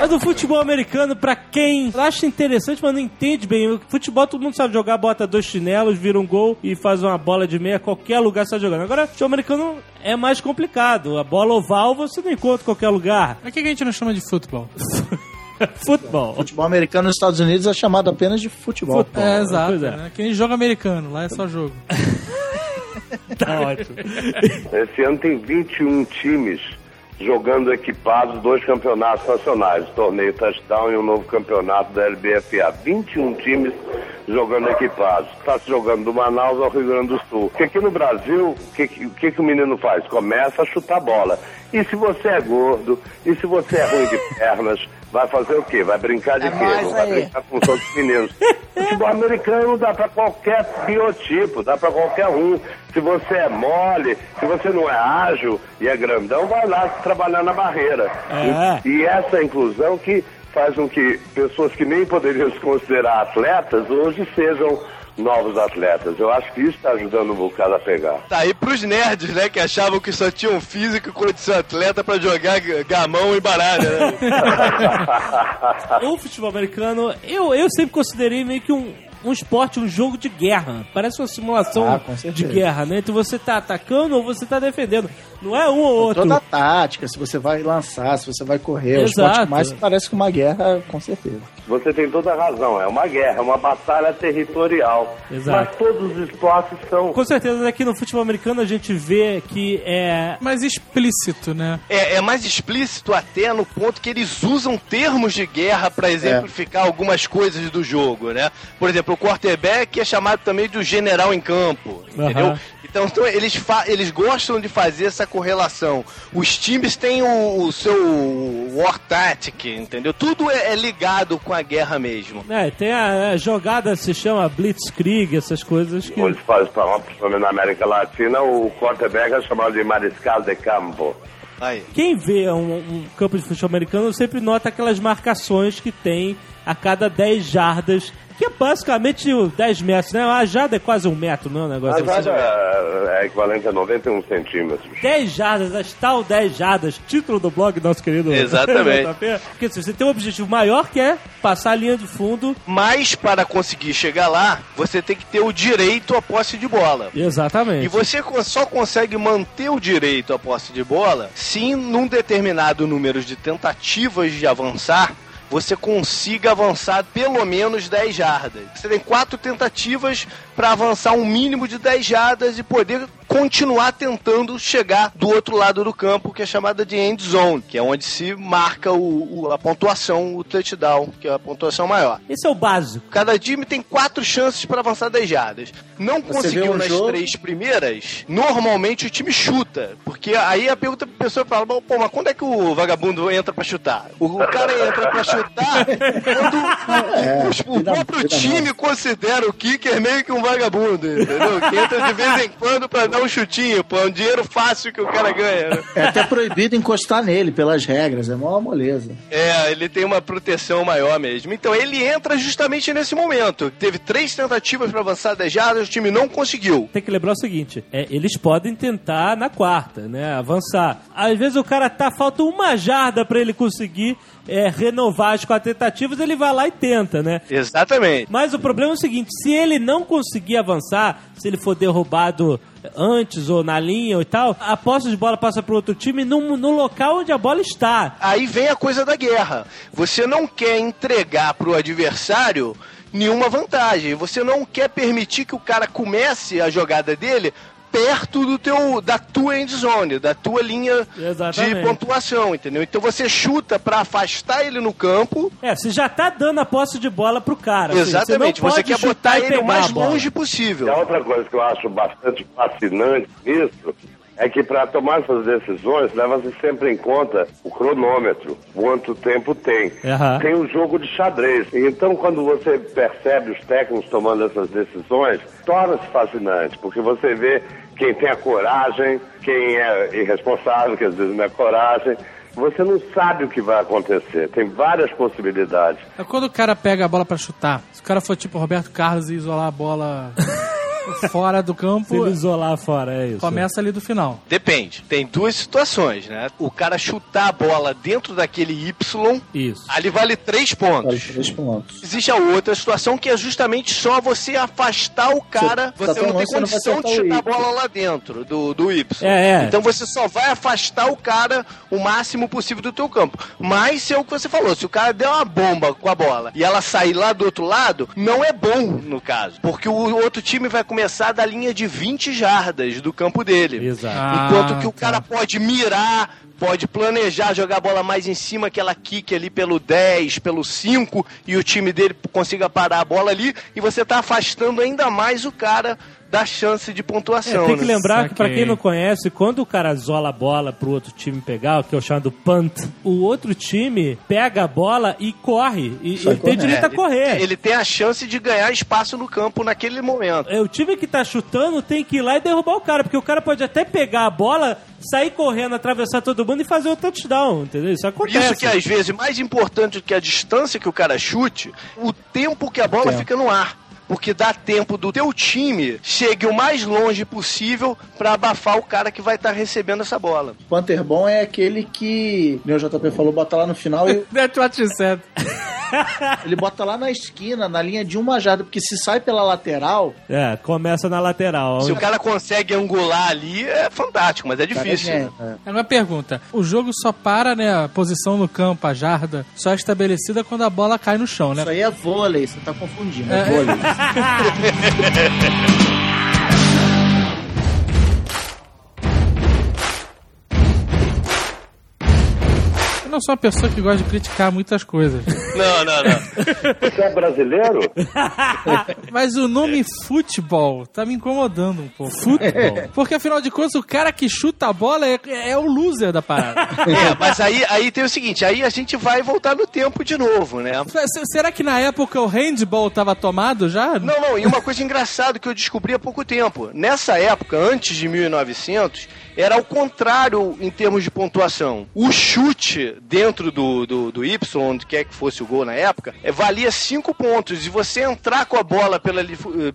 Mas o futebol americano, pra quem acha interessante, mas não entende bem. O futebol todo mundo sabe jogar, bota dois chinelos, vira um gol e faz uma bola de meia, qualquer lugar você tá jogando. Agora, o futebol americano é mais complicado. A bola oval você não encontra em qualquer lugar. Que que a gente não chama de futebol? Futebol. Futebol americano nos Estados Unidos é chamado apenas de futebol. É, exato. pois é. Né? Que nem jogo americano, lá é só jogo. Tá ótimo. Esse ano tem 21 times jogando equipados dois campeonatos nacionais, o torneio touchdown e um novo campeonato da LBFA. 21 times jogando equipados. Está se jogando do Manaus ao Rio Grande do Sul. Porque aqui no Brasil, o que, que- o que, o menino faz? Começa a chutar bola. E se você é gordo, e se você é ruim de pernas, vai fazer o quê? Vai brincar de É quê? Não vai aí. brincar com os outros meninos. Futebol americano dá pra qualquer biotipo, dá pra qualquer um. Se você é mole, se você não é ágil e é grandão, vai lá trabalhar na barreira. É. E, e essa inclusão que faz com que pessoas que nem poderiam se considerar atletas hoje sejam novos atletas. Eu acho que isso está ajudando um bocado a pegar. Tá aí pros nerds, né, que achavam que só tinham físico e condição atleta pra jogar gamão e baralho, né? o futebol americano, eu, eu sempre considerei meio que um, um esporte, um jogo de guerra. Parece uma simulação Ah, com de guerra, né? Então você tá atacando ou você tá defendendo. Não é um ou outro. Toda a tática, se você vai lançar, se você vai correr, o Exato. esporte mais parece que uma guerra, com certeza. Você tem toda a razão, é uma guerra, é uma batalha territorial. Exato. Mas todos os esportes são Com certeza aqui no futebol americano a gente vê que é. Mais explícito, né? É, é mais explícito até no ponto que eles usam termos de guerra pra exemplificar algumas coisas do jogo, né? Por exemplo, o quarterback é chamado também de general em campo, entendeu? Então, então eles, fa- eles gostam de fazer essa correlação. Os times têm o, o seu war tactic, entendeu? Tudo é, é ligado com a guerra mesmo. É, tem a, a jogada se chama Blitzkrieg, essas coisas que. Onde faz, principalmente na América Latina, o quarterback é chamado de mariscal de campo. Aí. Quem vê um, um campo de futebol americano sempre nota aquelas marcações que tem a cada 10 jardas, que é basicamente o 10 metros, né? A jarda é quase um metro, não é um A negócio jarda assim? é, é equivalente a 91 centímetros. 10 jardas, as tal 10 jardas, título do blog nosso querido Exatamente. JP. Porque se você tem um objetivo maior que é passar a linha de fundo. Mas para conseguir chegar lá, você tem que ter o direito à posse de bola. Exatamente. E você só consegue manter o direito à posse de bola se num determinado número de tentativas de avançar, você consiga avançar pelo menos 10 jardas. Você tem quatro tentativas para avançar um mínimo de 10 jardas e poder continuar tentando chegar do outro lado do campo, que é chamada de end zone, que é onde se marca o, o- a pontuação, o touchdown, que é a pontuação maior. Esse é o básico. Cada time tem quatro chances para avançar 10 jardas. Não Você conseguiu um nas jogo- três primeiras, normalmente o time chuta. Porque aí a pergunta pra pessoa fala, pô, mas quando é que o vagabundo entra pra chutar? O, o cara entra pra chutar quando É, o, os- o vida- próprio time considera o kicker meio que um vagabundo, entendeu? Que entra de vez em quando pra dar um chutinho, pô. É um dinheiro fácil que o cara ganha. Né? É até proibido encostar nele pelas regras, é mó moleza. É, ele tem uma proteção maior mesmo. Então ele entra justamente nesse momento. Teve três tentativas para avançar 10 jardas, o time não conseguiu. Tem que lembrar o seguinte: é, eles podem tentar na quarta, né? Avançar. Às vezes o cara tá, falta uma jarda para ele conseguir é, renovar as quatro tentativas, ele vai lá e tenta, né? Exatamente. Mas o problema é o seguinte: se ele não conseguir avançar, se ele for derrubado antes ou na linha ou tal, a posse de bola passa para outro time no, no local onde a bola está. Aí vem a coisa da guerra. Você não quer entregar pro adversário nenhuma vantagem. Você não quer permitir que o cara comece a jogada dele perto do teu da tua end zone, da tua linha Exatamente. de pontuação, entendeu? Então você chuta para afastar ele no campo. É, você já tá dando a posse de bola pro cara. assim, Exatamente. você, não Você, pode quer botar e ele o mais longe E possível. a outra coisa que eu acho bastante fascinante nisso é que para tomar essas decisões leva-se sempre em conta o cronômetro, quanto tempo tem. Aham. Tem o jogo de xadrez. Então, quando você percebe os técnicos tomando essas decisões, torna-se fascinante, porque você vê quem tem a coragem, quem é irresponsável, que às vezes não é coragem. Você não sabe o que vai acontecer. Tem várias possibilidades. É quando o cara pega a bola pra chutar. Se o cara for tipo Roberto Carlos e isolar a bola fora do Se campo, ele isolar fora, é isso. começa ali do final. Depende. Tem duas situações, né? O cara chutar a bola dentro daquele Y, Isso. ali vale três pontos. Vale três pontos. Existe a outra situação que é justamente só você afastar o cara. Você Você, tá tão não tem você não condição de chutar a bola lá dentro do, do Y. É, é. Então você só vai afastar o cara o máximo possível do teu campo. Mas se é o que você falou, se o cara der uma bomba com a bola e ela sair lá do outro lado, não é bom no caso. Porque o outro time vai começar da linha de 20 jardas do campo dele. Exato. Ah, Enquanto que o tá. cara pode mirar, pode planejar jogar a bola mais em cima, que ela quique ali pelo 10, pelo 5, e o time dele consiga parar a bola ali, e você tá afastando ainda mais o cara da chance de É, pontuação. tem que né? lembrar que, pra Saquei. quem não conhece, quando o cara zola a bola pro outro time pegar, o que é o chamado punt, o outro time pega a bola e corre. E ele tem direito a correr. Ele tem a chance de ganhar espaço no campo naquele momento. É, o time que tá chutando tem que ir lá e derrubar o cara, porque o cara pode até pegar a bola, sair correndo, atravessar todo mundo e fazer o touchdown, entendeu? Isso Por acontece. isso que às vezes, mais importante do que a distância que o cara chute, o tempo que a bola fica no ar. Porque dá tempo do teu time chegue o mais longe possível pra abafar o cara que vai estar recebendo essa bola. Panther bom é aquele que, meu JP falou, bota lá no final e That's what she said. ele bota lá na esquina, na linha de uma jarda, porque se sai pela lateral, É, começa na lateral. Se o cara consegue angular ali, é fantástico, mas é difícil. é, é. Agora pergunta: o jogo só para, né? A posição no campo, a jarda, só é estabelecida quando a bola cai no chão, né? Isso aí é vôlei, você tá confundindo, é, É. vôlei. Eu não sou uma pessoa que gosta de criticar muitas coisas. Não, não, não. Você é brasileiro? Mas o nome futebol tá me incomodando um pouco. Futebol. Porque afinal de contas, o cara que chuta a bola é, é o loser da parada. É, mas aí, aí tem o seguinte, aí a gente vai voltar no tempo de novo, né? Se- Será que na época o handball tava tomado já? Não, não, e uma coisa engraçada que eu descobri há pouco tempo. Nessa época, antes de 1900, era o contrário em termos de pontuação. O chute dentro do, do, do Y, onde quer que fosse o gol na época, é, valia 5 pontos. E você entrar com a bola pela,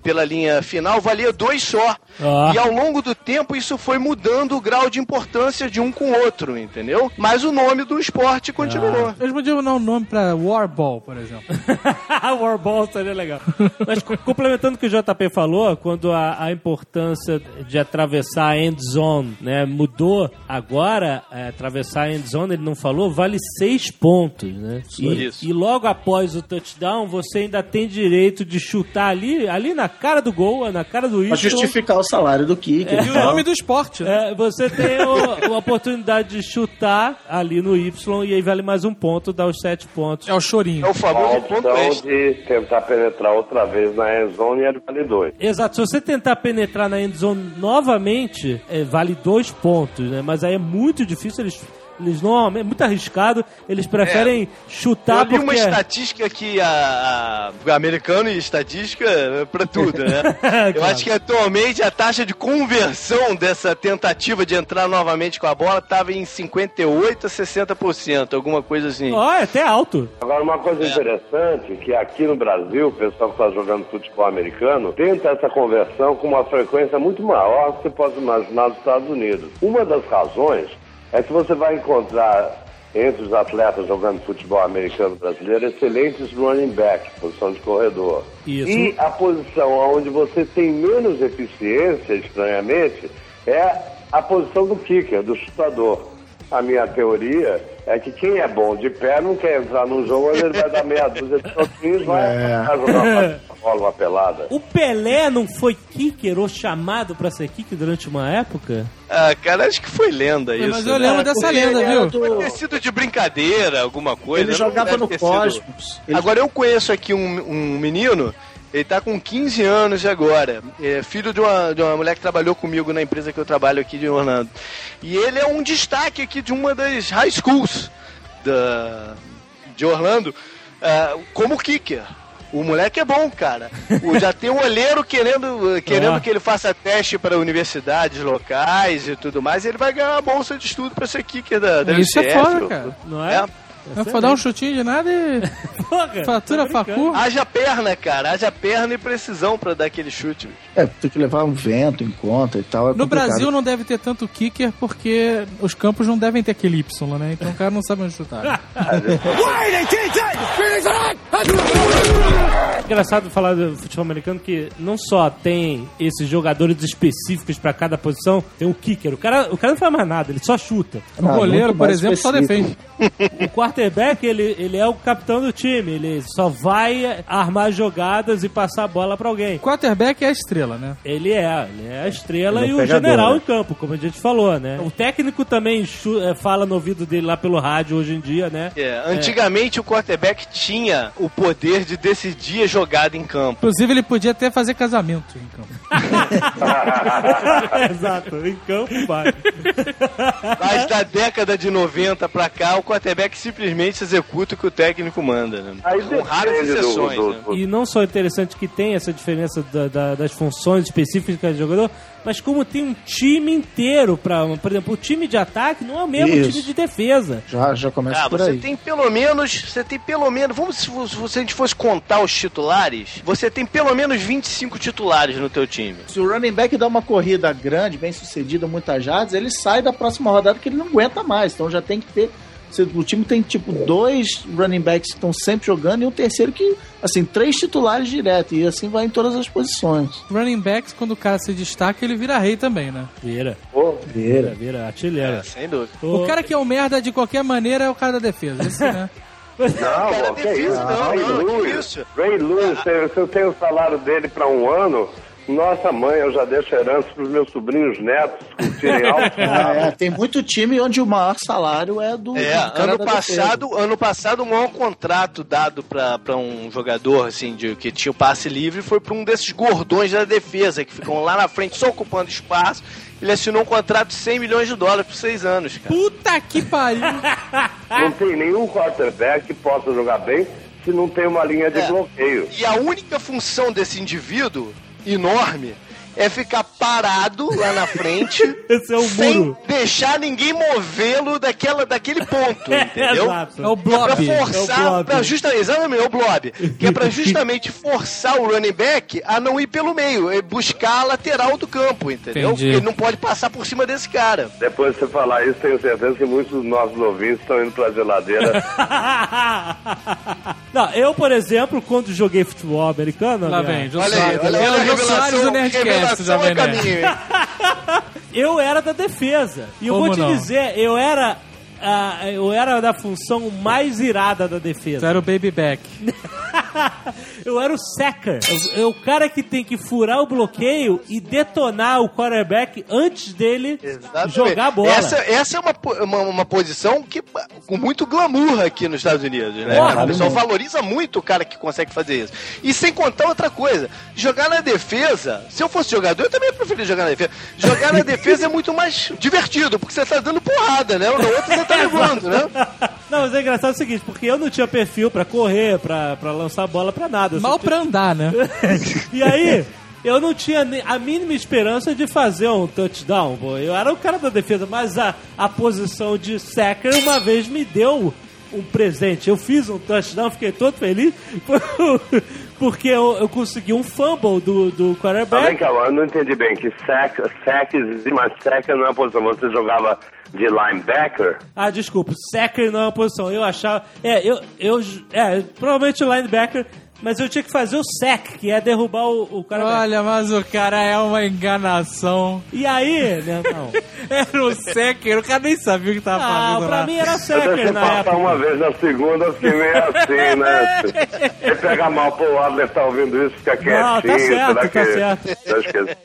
pela linha final, valia dois só. Ah. E ao longo do tempo, isso foi mudando o grau de importância de um com o outro, entendeu? Mas o nome do esporte continuou. Eles podiam dar um nome pra Warball, por exemplo. Warball seria legal. Mas co- complementando o que o JP falou, quando a, a importância de atravessar a end zone né, mudou, agora é, atravessar a end zone, ele não falou, vale seis pontos. Né? E, Isso. e logo após o touchdown, você ainda tem direito de chutar ali, ali na cara do gol, na cara do Pra justificar o salário do kicker. E o nome do esporte, né? É, você tem o- a oportunidade de chutar ali no Y e aí vale mais um ponto, dá os sete pontos. É o chorinho. É o A famoso ponto opção extra. de tentar penetrar outra vez na endzone é de vale dois. Exato, se você tentar penetrar na endzone novamente, é, vale dois pontos, né? Mas aí é muito difícil, eles Eles não, é muito arriscado, eles preferem chutar Eu li uma porque... estatística que a, a- americano e estatística é pra tudo, né? Eu Claro. acho que atualmente a taxa de conversão dessa tentativa de entrar novamente com a bola estava em 58 a 60%, alguma coisa assim. Ó, é até alto. Agora, uma coisa interessante, que aqui no Brasil, o pessoal que está jogando futebol americano, tenta essa conversão com uma frequência muito maior do que você pode imaginar nos Estados Unidos. Uma das razões é que você vai encontrar entre os atletas jogando futebol americano brasileiro excelentes running back, posição de corredor. Isso. E a posição onde você tem menos eficiência, estranhamente, é a posição do kicker, do chutador. A minha teoria é que quem é bom de pé não quer entrar num jogo onde ele vai dar meia dúzia de toquinhos e vai É. vai jogar uma bola, uma pelada. O Pelé não foi kicker ou chamado pra ser kicker durante uma época? Ah, cara, acho que foi lenda isso. Mas eu né? lembro dessa Porque lenda, viu? do- Pode ter sido de brincadeira, alguma coisa. Ele jogava no sido- Cosmos. Ele- Agora eu conheço aqui um, um menino, ele tá com 15 anos agora. É filho de uma, de uma mulher que trabalhou comigo na empresa que eu trabalho aqui de Orlando. E ele é um destaque aqui de uma das high schools da, de Orlando ah, como kicker. O moleque é bom, cara. O- já tem um olheiro querendo, querendo Ah. que ele faça teste para universidades locais e tudo mais. E ele vai ganhar uma bolsa de estudo para ser kicker da, da Isso é foda, cara. Não é? É. Vai for dar um chutinho de nada e Porra, fatura facu. Haja perna, cara. Haja perna e precisão pra dar aquele chute. É, tem que levar um vento em conta e tal. é No complicado. Brasil não deve ter tanto kicker porque os campos não devem ter aquele Y, né? Então o cara não sabe onde chutar. Engraçado falar do futebol americano que não só tem esses jogadores específicos pra cada posição, tem o kicker. O cara, o cara não faz mais nada, ele só chuta. O Ah, goleiro, muito por exemplo, só defende. O quarterback, ele, ele é o capitão do time, ele só vai armar jogadas e passar a bola pra alguém. O quarterback é a estrela, né? Ele é, ele é a estrela Ele é e o pegador, general né? em campo, como a gente falou, né? O técnico também eh, fala no ouvido dele lá pelo rádio hoje em dia, né? É, antigamente o quarterback tinha o poder de decidir a jogada em campo. Inclusive, ele podia até fazer casamento em campo. Exato, em campo vai. Mas da década de 90 pra cá, o quarterback simplesmente executa o que o técnico manda. Né? Aí Com raras do- exceções. do- né? do- E não só é interessante que tem essa diferença da- da- das funções específicas do jogador, mas como tem um time inteiro para, por exemplo, o time de ataque não é o mesmo Isso. time de defesa. Já, já começa Ah, por você aí. tem pelo menos, você tem pelo menos, vamos se, se a gente fosse contar os titulares, você tem pelo menos 25 titulares no teu time. Se o running back dá uma corrida grande, bem sucedida, muitas jardas, ele sai da próxima rodada que ele não aguenta mais. Então já tem que ter. Se O time tem tipo dois running backs que estão sempre jogando e um terceiro que, assim, três titulares direto. E assim vai em todas as posições. Running backs, quando o cara se destaca, ele vira rei também, né? Vira, Pô, vira, vira, artilheiro. É, sem dúvida. O cara que é um merda de qualquer maneira é o cara da defesa. Esse, né? Não, Cara, defesa isso? não, Ray não, que Lewis. isso? Ray Lewis, se se eu tenho o salário dele para um ano, nossa mãe, eu já deixo herança para os meus sobrinhos netos curtirem alto. É, tem muito time onde o maior salário é do, É, ano passado, ano passado o maior contrato dado pra pra um jogador assim de que tinha o passe livre foi pra um desses gordões da defesa que ficam lá na frente só ocupando espaço. Ele assinou um contrato de 100 milhões de dólares por seis anos, cara. Puta que pariu! Não tem nenhum quarterback que possa jogar bem se não tem uma linha de É. bloqueio. E a única função desse indivíduo enorme é ficar parado lá na frente Esse é o sem muro. deixar ninguém movê-lo daquela, daquele ponto, entendeu? Exato. É o Que é pra blob. forçar, É o blob. pra justa, exatamente, é o blob. Que é pra justamente forçar o running back a não ir pelo meio, é buscar a lateral do campo, entendeu? Entendi. Porque ele não pode passar por cima desse cara. Depois de você falar isso, tenho certeza que muitos dos nossos ouvintes estão indo para a geladeira. Não, eu, por exemplo, quando joguei futebol americano, Lá vem, Jô Olha aí, Soares. olha aí, Ele é o Jô revelação- Soares do Nerdcast, revelação Jovem Nerd. eu era da defesa. E eu Como vou te não? dizer, eu era. Ah, eu era da função mais irada da defesa. Era o Baby Back. eu era o sacker. É o cara que tem que furar o bloqueio e detonar o quarterback antes dele Exatamente. jogar a bola. Essa, essa é uma, uma, uma posição que com muito glamour aqui nos Estados Unidos, né? Porra, o pessoal valoriza muito o cara que consegue fazer isso. E sem contar outra coisa, jogar na defesa, se eu fosse jogador, eu também preferia jogar na defesa. Jogar na defesa é muito mais divertido, porque você tá dando porrada, né? O outro você tá levando, né? Não, mas é engraçado o seguinte, porque eu não tinha perfil pra correr, pra, pra lançar bola, pra nada. Mal pra andar, né? E aí, eu não tinha nem a mínima esperança de fazer um touchdown. pô. Eu era o cara da defesa, mas a, a posição de sacker uma vez me deu um presente. Eu fiz um touchdown, fiquei todo feliz, porque eu, eu consegui um fumble do, do Tá bem, quarterback. calma, eu não entendi bem que sack, sack existe, mas sack não é uma posição. Você jogava de linebacker? Ah, desculpa, sacker não é uma posição. Eu achava. É, eu. eu é, provavelmente o linebacker. Mas eu tinha que fazer o sack, que é derrubar o, o quarterback. Olha, mas o cara é uma enganação. E aí, meu irmão? Era o Secker, o cara nem sabia o que tava Ah, fazendo pra lá. mim era Eu sacker deixei na passar época. uma vez na segunda, fiquei meio assim, né? Você pega mal pro Adler tá ouvindo isso, fica quietinho. Não, tá certo, será tá que... certo.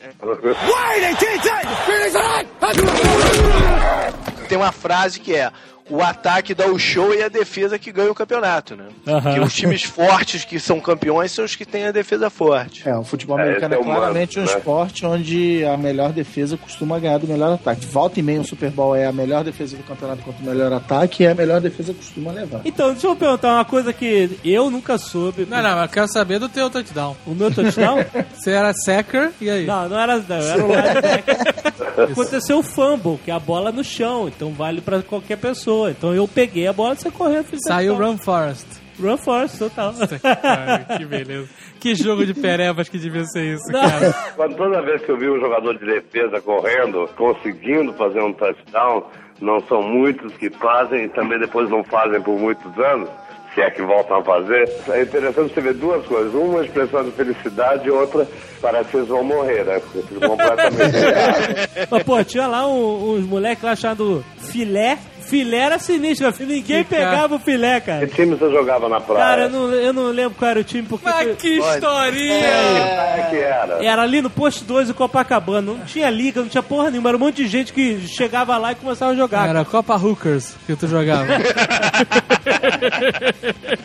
Tem uma frase que é o ataque dá o show e a defesa que ganha o campeonato, né? Aham. Que os times fortes que são campeões são os que têm a defesa forte. É, o futebol É, americano é, é o claramente um manto, né? esporte onde a melhor defesa costuma ganhar do melhor ataque. Volta e meia um Super Bowl é a melhor defesa do campeonato contra o melhor ataque e a melhor defesa costuma levar. Então, deixa eu perguntar uma coisa que eu nunca soube. Não, não, mas eu quero saber do teu touchdown. O meu touchdown? Você era Secker, e aí? não, não era, não, era o. Aconteceu o fumble, que é a bola no chão, então vale pra qualquer pessoa. Então eu peguei a bola e você fiz Saiu. Run Forest. Run Force, total. Cara, que beleza. Que jogo de perebas que devia ser isso, Não. cara. Quando toda vez que eu vi um jogador de defesa correndo, conseguindo fazer um touchdown, não são muitos que fazem e também depois não fazem por muitos anos, se é que voltam a fazer. É interessante você ver duas coisas. Uma expressão de felicidade e outra parece que eles vão morrer, né? Porque ficam completamente Mas, pô, tinha lá um- uns moleques lá chamado filé. Filé era sinistro, filho. ninguém pegava o filé, cara. Que time você jogava na praia? Cara, eu não, eu não lembro qual era o time, porque Mas foi- que historinha! É que era. era ali no posto 2 do Copacabana. Não tinha liga, não tinha porra nenhuma. Era um monte de gente que chegava lá e começava a jogar. Era Copa Hookers que tu jogava.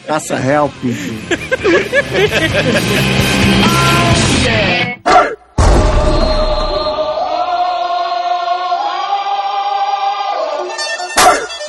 Caça help. Uma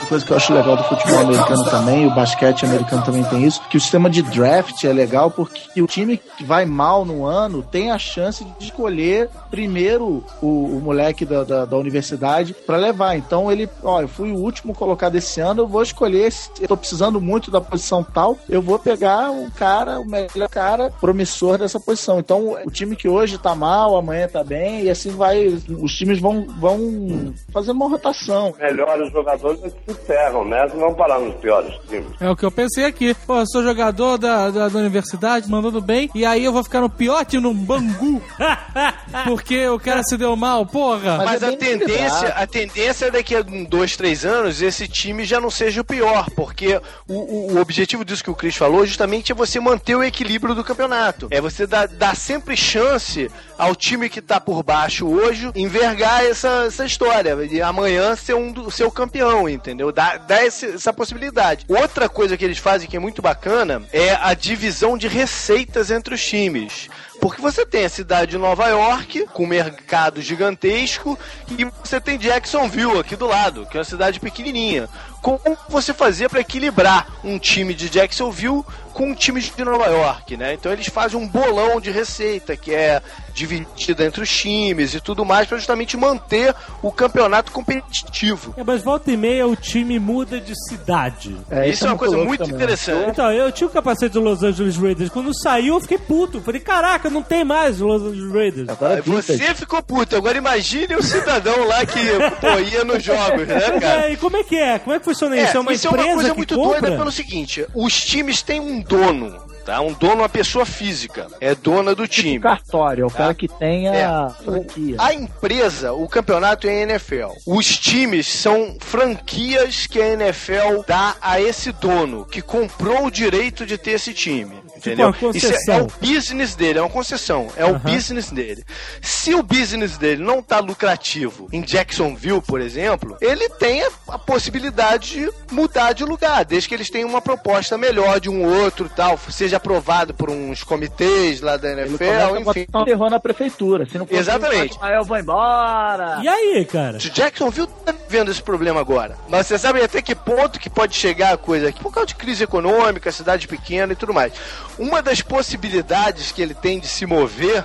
coisa que eu acho legal do futebol americano também, o basquete americano também tem isso, que o sistema de draft é legal porque o time que vai mal no ano tem a chance de escolher primeiro o, o moleque da, da, da universidade para levar. Então ele, ó, eu fui o último colocado esse ano, eu vou escolher, eu tô precisando muito da posição tal, eu vou pegar um cara, o melhor cara promissor dessa posição. Então o time que hoje tá mal, amanhã tá bem, e assim vai, os times vão, vão fazendo uma rotação. Melhores jogadores é que se ferram, né? Não vão parar nos piores times. É o que eu pensei aqui. Pô, eu sou jogador da, da, da universidade, mandando bem, e aí eu vou ficar no pior time, no Bangu, porque o cara se deu mal, porra. Mas Mas é a tendência, a tendência é daqui a um, dois, três anos esse time já não seja o pior, porque o, o- o objetivo disso que o Cris falou justamente é você manter o equilíbrio do campeonato. É você dar, dar sempre chance ao time que tá por baixo hoje envergar essa, essa história e amanhã ser um do, ser o campeão, entendeu? Dá, dá esse- essa possibilidade. Outra coisa que eles fazem que é muito bacana é a divisão de receitas entre os times. Porque você tem a cidade de Nova York, com mercado gigantesco, e você tem Jacksonville aqui do lado, que é uma cidade pequenininha. Como você fazia para equilibrar um time de Jacksonville com um time de Nova York, né? Então eles fazem um bolão de receita que é dividida entre os times e tudo mais para justamente manter o campeonato competitivo. É, mas volta e meia o time muda de cidade. É, Isso é uma coisa muito também. interessante. Então, eu tinha o capacete do Los Angeles Raiders. Quando saiu, eu fiquei puto. Falei, caraca, não tem mais o Los Angeles Raiders. Agora é Você ficou puto, agora imagine o cidadão lá que pô, ia nos jogos, né, cara? É, e como é que é? Como é que funciona isso? É, uma isso é uma empresa coisa que muito compra? doida pelo seguinte: os times têm um dono. Tá? Um dono, uma pessoa física. É dona do Tipo time. cartório, é o cara que tem É. a franquia. A empresa, o campeonato é a NFL. Os times são franquias que a NFL dá a esse dono, que comprou o direito de ter esse time. Entendeu? uma concessão. Isso é, é o business dele, é uma concessão. É o Aham. business dele. Se o business dele não tá lucrativo em Jacksonville, por exemplo, ele tem a, a possibilidade de mudar de lugar, desde que eles tenham uma proposta melhor de um outro e tal, seja aprovado por uns comitês lá da Ele NFL, a enfim. botar um terror na prefeitura. Se não for Exatamente. Aí eu vou embora. E aí, cara? O Jacksonville tá vendo esse problema agora. Mas você sabe até que ponto que pode chegar a coisa aqui? Por causa de crise econômica, cidade pequena e tudo mais. Uma das possibilidades que ele tem de se mover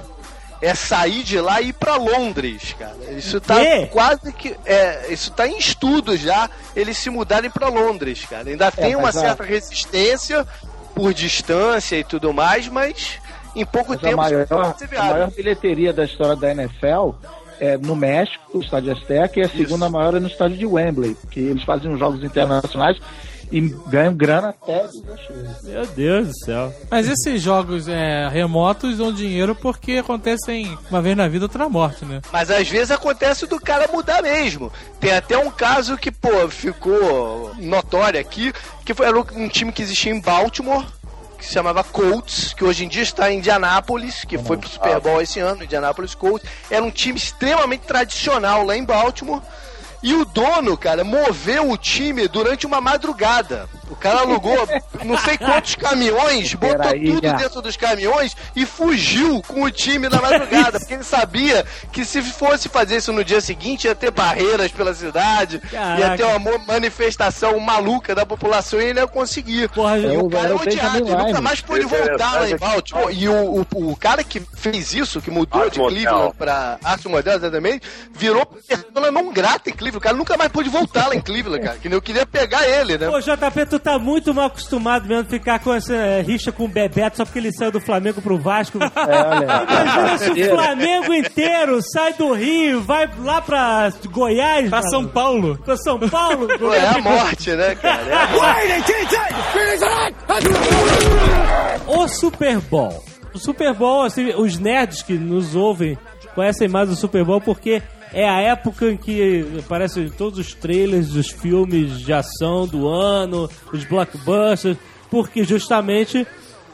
é sair de lá e ir pra Londres, cara. Isso tá quê? quase que. É, isso tá em estudo já, eles se mudarem pra Londres, cara. Ainda tem uma mas a- certa resistência por distância e tudo mais, mas em pouco Mas a tempo maior, pode ser a maior bilheteria da história da NFL é no México, o estádio Azteca, e a segunda maior é no estádio de Wembley, que eles fazem os jogos internacionais e ganham grana até dos. Meu Deus do céu. Mas esses jogos é, remotos dão dinheiro porque acontecem uma vez na vida, outra na morte, né? Mas às vezes acontece do cara mudar mesmo. Tem até um caso que, pô, ficou notório aqui, que foi era um time que existia em Baltimore, que se chamava Colts, que hoje em dia está em Indianápolis, que foi pro Super Bowl esse ano, Indianapolis Colts. Era um time extremamente tradicional lá em Baltimore. E o dono, cara, moveu o time durante uma madrugada. O cara alugou não sei quantos caminhões, botou Peraí, tudo já. dentro dos caminhões e fugiu com o time na madrugada, porque ele sabia que se fosse fazer isso no dia seguinte ia ter barreiras pela cidade, ia Caraca. ter uma manifestação maluca da população e ele ia conseguir. Porra, E o cara é odiado, Benjamin e nunca mais pôde voltar lá em Baltimore. E o, o, o cara que fez isso, que mudou Art de. Cleveland pra Arte Model, exatamente, virou persona não grata em Cleveland. O cara nunca mais pôde voltar lá em Cleveland, cara. Que nem eu queria pegar ele, né? Pô, JP, tu tá muito mal acostumado mesmo a ficar com essa é, rixa com o Bebeto só porque ele saiu do Flamengo pro Vasco. É, olha. Imagina se o Flamengo inteiro sai do Rio, vai lá pra Goiás. Pra São Paulo. Pra São Paulo. Pô, é a morte, né, cara? É a morte. O Super Bowl. O Super Bowl, assim, os nerds que nos ouvem conhecem mais o Super Bowl porque é a época em que aparecem todos os trailers dos filmes de ação do ano, os blockbusters, porque justamente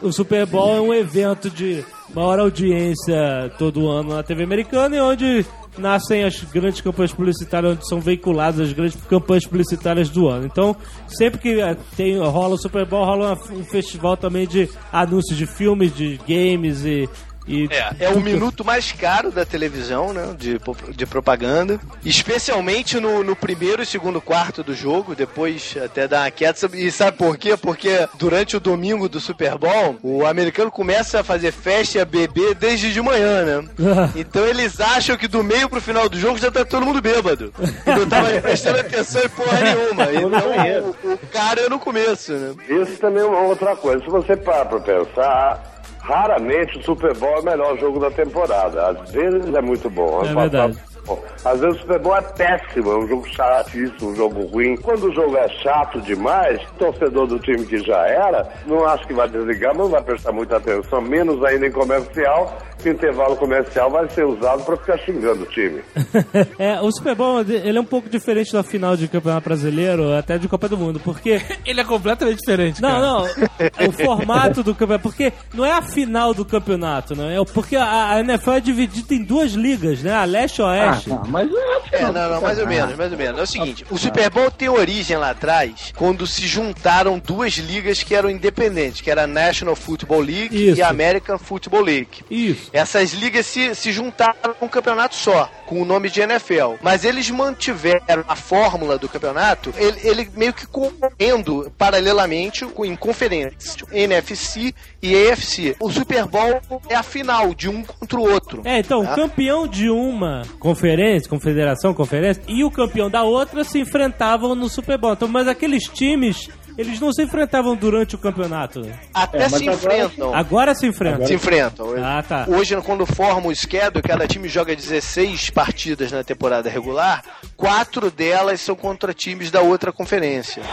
o Super Bowl é um evento de maior audiência todo ano na TV americana e onde nascem as grandes campanhas publicitárias, onde são veiculadas as grandes campanhas publicitárias do ano. Então, sempre que eh, tem, rola o Super Bowl, rola um festival também de anúncios de filmes, de games e. e É, é o minuto mais caro da televisão, né? De, de propaganda. Especialmente no, no primeiro e segundo quarto do jogo, depois até dá uma queda. E sabe por quê? Porque durante o domingo do Super Bowl, o americano começa a fazer festa e a beber desde de manhã, né? Então eles acham que do meio pro final do jogo já tá todo mundo bêbado. E não tava prestando atenção em porra nenhuma. Então o, o cara é no começo, né? Isso também é uma outra coisa. Se você parar pra pensar, raramente o Super Bowl é o melhor jogo da temporada. Às vezes é muito bom. É verdade. Bom. Às vezes o Super Bowl é péssimo, é um jogo chatíssimo, um jogo ruim. Quando o jogo é chato demais, o torcedor do time que já era, não acho que vai desligar, mas não vai prestar muita atenção, menos ainda em comercial, que o intervalo comercial vai ser usado para ficar xingando o time. é, o Super Bowl ele é um pouco diferente da final de Campeonato Brasileiro, até de Copa do Mundo, porque Ele é completamente diferente, Não, cara. não. O formato do campeonato. Porque não é a final do campeonato, não. É porque a, a NFL é dividida em duas ligas, né? A leste e a Ah, oeste. não, mas não é É, não, não, mais ou menos, mais ou menos. É o seguinte, o Super Bowl tem origem lá atrás, quando se juntaram duas ligas que eram independentes, que era a National Football League Isso. e a American Football League. Isso. Essas ligas se, se juntaram num campeonato só, com o nome de NFL. Mas eles mantiveram a fórmula do campeonato, ele, ele meio que correndo paralelamente com- em conferências, NFC e AFC. O Super Bowl é a final de um contra o outro. É, então, o Tá? campeão de uma conferência, confederação, conferência, e o campeão da outra se enfrentavam no Super Bowl. Então, mas aqueles times, eles não se enfrentavam durante o campeonato. Até É, se agora- enfrentam. Agora se enfrentam. Se enfrentam. Ah, tá. Hoje, quando forma o schedule, cada time joga 16 partidas na temporada regular, quatro delas são contra times da outra conferência.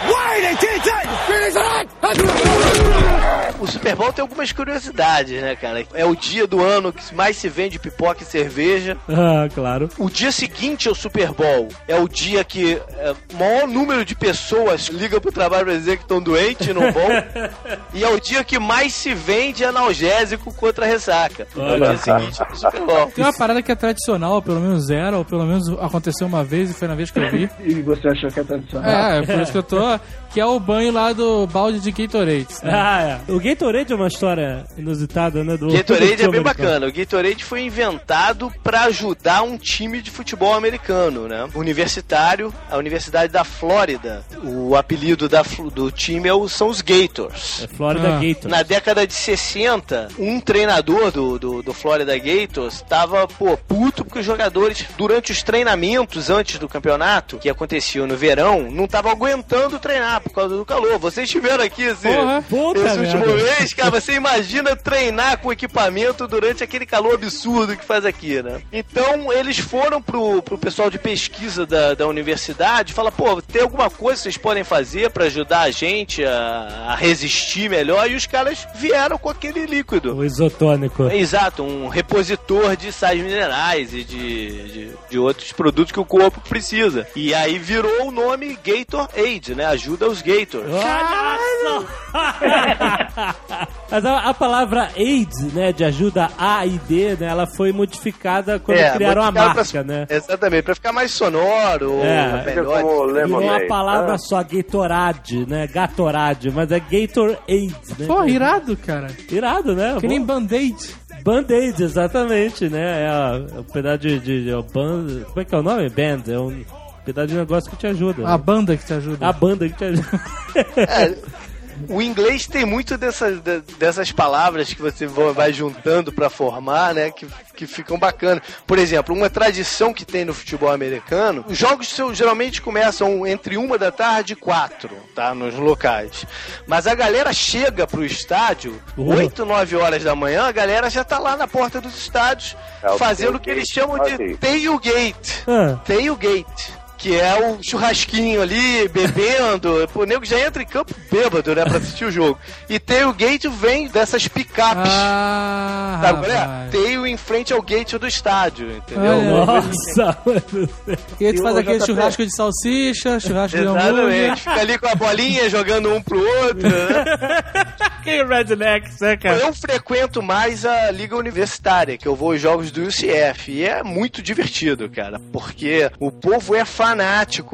O Super Bowl tem algumas curiosidades, né, cara? É o dia do ano que mais se vende pipoca e cerveja. Ah, claro. O dia seguinte ao Super Bowl é o dia que é, o maior número de pessoas ligam pro trabalho pra dizer que estão doentes e não vão. e é o dia que mais se vende analgésico contra a ressaca. É o dia seguinte Super Bowl. Tem uma parada que é tradicional, pelo menos era, ou pelo menos aconteceu uma vez e foi na vez que eu vi. E você achou que é tradicional? É, por isso que eu tô. Que é o banho lá do balde de Gatorade. Né? Ah, é. O Gatorade é uma história inusitada, né? Do Gatorade é bem americano. bacana. O Gatorade foi inventado pra ajudar um time de futebol americano, né? Universitário, a Universidade da Flórida. O apelido da, fl- do time é o- são os Gators. É Florida Ah. Gators. Na década de 60, um treinador do, do, do Florida Gators tava, pô, puto porque os jogadores, durante os treinamentos antes do campeonato, que aconteciam no verão, não estavam aguentando treinar por causa do calor. Vocês estiveram aqui esse, Porra. Esse último mês, cara, você imagina treinar com equipamento durante aquele calor absurdo que faz aqui, né? Então, eles foram pro, pro pessoal de pesquisa da, da universidade, fala, pô, tem alguma coisa que vocês podem fazer pra ajudar a gente a, a resistir melhor? E os caras vieram com aquele líquido. O isotônico. Exato, um repositor de sais minerais e de, de, de outros produtos que o corpo precisa. E aí virou o nome Gatorade, né? Ajuda os Gators. Mas a, a palavra AIDS, né, de ajuda A e D, né, ela foi modificada quando criaram a marca, É, pra- né? Exatamente, pra ficar mais sonoro, É. Melhor. como Virou uma Lemonade. palavra Ah, só, Gatorade, né? Gatorade, mas é Gatorade, né? Pô, irado, cara. Irado, né? Que nem band-aid. Band-Aid, exatamente, né? É, é um pedaço de, de, é o band, como é que é o nome? Band, é um pedaço de negócio que te ajuda. A né? banda que te ajuda. A banda que te ajuda. É, o inglês tem muito dessas, de- dessas palavras que você vo- vai juntando pra formar, né? Que, que ficam bacanas. Por exemplo, uma tradição que tem no futebol americano, os jogos são- geralmente começam entre uma da tarde e quatro, tá? Nos locais. Mas a galera chega pro estádio, Uhum. 8, 9 horas da manhã, a galera já tá lá na porta dos estádios É fazendo o que eles chamam de tailgate. tailgate. Ah, tailgate. Que é o churrasquinho ali, bebendo. Pô, o nego já entra em campo bêbado, né? Pra assistir o jogo. E tailgate vem dessas picapes. Ah, Sabe qual é? Tail em frente ao gate do estádio, entendeu? Olha. nossa, mano. E aí tu faz aquele churrasco de salsicha, churrasco de hambúrguer. Exatamente. Fica ali com a bolinha jogando um pro outro, né? Que rednecks, né, cara? Eu frequento mais a liga universitária, que eu vou aos jogos do UCF. E é muito divertido, cara. Porque o povo é fanático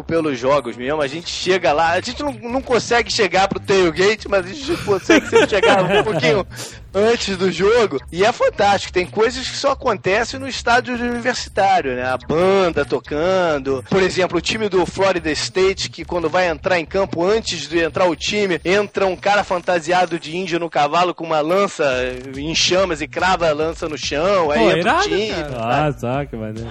pelos jogos mesmo. A gente chega lá, a gente não, não consegue chegar pro tailgate, mas a gente consegue sempre chegar um pouquinho antes do jogo. E é fantástico. Tem coisas que só acontecem no estádio universitário, né? A banda tocando. Por exemplo, o time do Florida State, que quando vai entrar em campo, antes de entrar o time, entra um cara fantasiado de índio no cavalo com uma lança em chamas e crava a lança no chão. Aí Pô, entra irado, o time. cara. Ah, só que maneiro.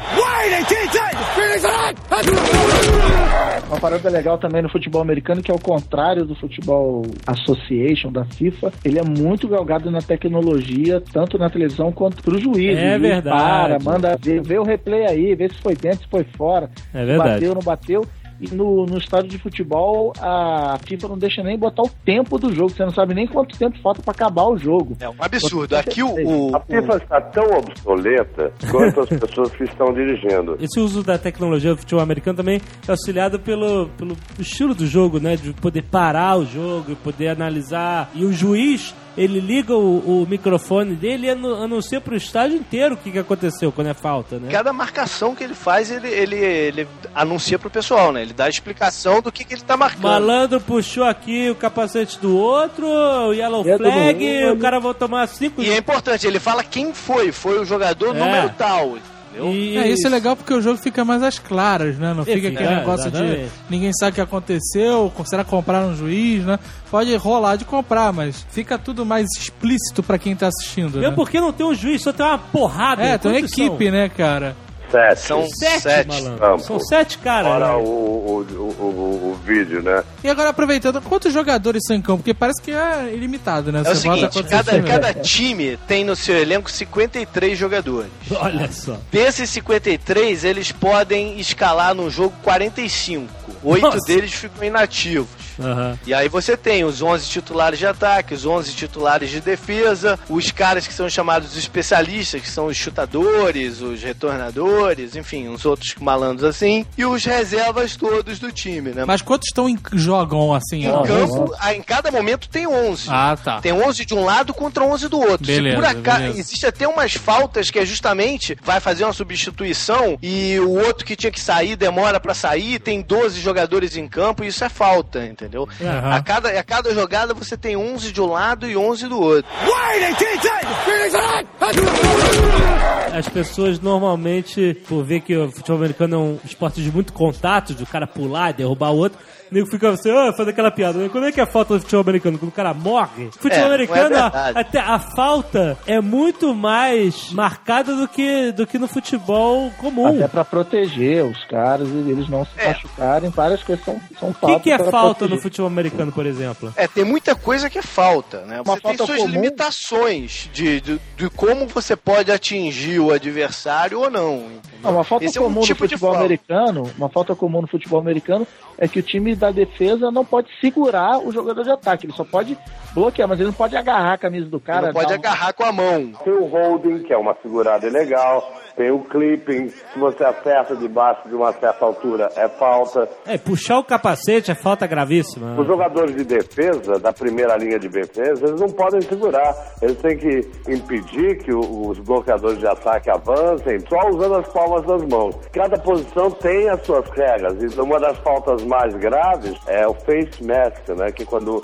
Uma parada legal também no futebol americano, que é o contrário do futebol association da FIFA, ele é muito galgado na tecnologia, tanto na televisão quanto pro juiz. É juiz verdade. Para, manda ver, vê o replay aí, vê se foi dentro, se foi fora. É verdade. Bateu, não bateu. E no, no estádio de futebol, a FIFA não deixa nem botar o tempo do jogo. Você não sabe nem quanto tempo falta pra acabar o jogo. É um absurdo. Aqui o, o- A FIFA está tão obsoleta quanto as pessoas que estão dirigindo. Esse uso da tecnologia do futebol americano também é auxiliado pelo, pelo estilo do jogo, né? De poder parar o jogo e poder analisar. E o juiz, ele liga o, o microfone dele e anu- anuncia pro estádio inteiro o que, que aconteceu quando é falta, né? Cada marcação que ele faz, ele, ele, ele anuncia pro pessoal, né? Ele dá a explicação do que, que ele tá marcando. Malandro puxou aqui o capacete do outro, o yellow no flag, o cara vai tomar cinco... E é importante, ele fala quem foi. Foi o jogador É. número tal. Entendeu? E- É, isso é legal porque o jogo fica mais às claras, né? Não fica aquele negócio exatamente. de ninguém sabe o que aconteceu, será comprar um juiz, né? Pode rolar de comprar, mas fica tudo mais explícito pra quem tá assistindo, Mesmo né? porque não tem um juiz, só tem uma porrada. É, tem uma Quantos são? equipe, né, cara? Sete. São Sete, sete. malandro. São sete caras. Fora né? o, o, o, o, o vídeo, né? E agora, aproveitando, quantos jogadores são em campo? Porque parece que é ilimitado, né? É o Você bota seguinte, cada, times. cada time tem no seu elenco 53 jogadores. Olha só. Desses 53, eles podem escalar no jogo 45. Oito deles ficam inativos. Aham. E aí você tem os 11 titulares de ataque, os 11 titulares de defesa, os caras que são chamados especialistas, que são os chutadores, os retornadores, enfim, uns outros malandros assim, e os reservas todos do time, né? Mas quantos estão em jogam assim? Em ó? campo, ah, em cada momento tem 11. Ah, tá. Tem 11 de um lado contra 11 do outro. Beleza, Se por acaso existe até umas faltas que é justamente vai fazer uma substituição e o outro que tinha que sair demora pra sair, tem 12 jogadores em campo e isso é falta, entendeu? Aham. A cada a cada jogada você tem 11 de um lado e 11 do outro. As pessoas normalmente, por ver que o futebol americano é um esporte de muito contato, de o cara pular e derrubar o outro, nego fica assim, ah, faz aquela piada. Quando é que é a falta do futebol americano? Quando o cara morre? Futebol É, é americano, a- verdade. até a falta é muito mais marcada do que, do que no futebol comum. Até pra proteger os caras e eles não se É. machucarem, várias coisas são, são O que, que é falta proteger. no futebol americano, por exemplo? É, tem muita coisa que é falta, né? Uma Você tem falta suas comum? limitações de, de, de como você pode atingir o adversário ou não. Não, uma falta Esse é um comum tipo no futebol falta. americano, uma falta comum no futebol americano é que o time da defesa não pode segurar o jogador de ataque, ele só pode bloquear, mas ele não pode agarrar a camisa do cara. não pode um- agarrar com a mão. Tem o holding, que é uma segurada ilegal. Tem o clipping, se você acerta debaixo de uma certa altura, é falta. É, puxar o capacete é falta gravíssima. Os jogadores de defesa, da primeira linha de defesa, eles não podem segurar. Eles têm que impedir que os bloqueadores de ataque avancem só usando as palmas das mãos. Cada posição tem as suas regras. E uma das faltas mais graves é o face mask, né? Que quando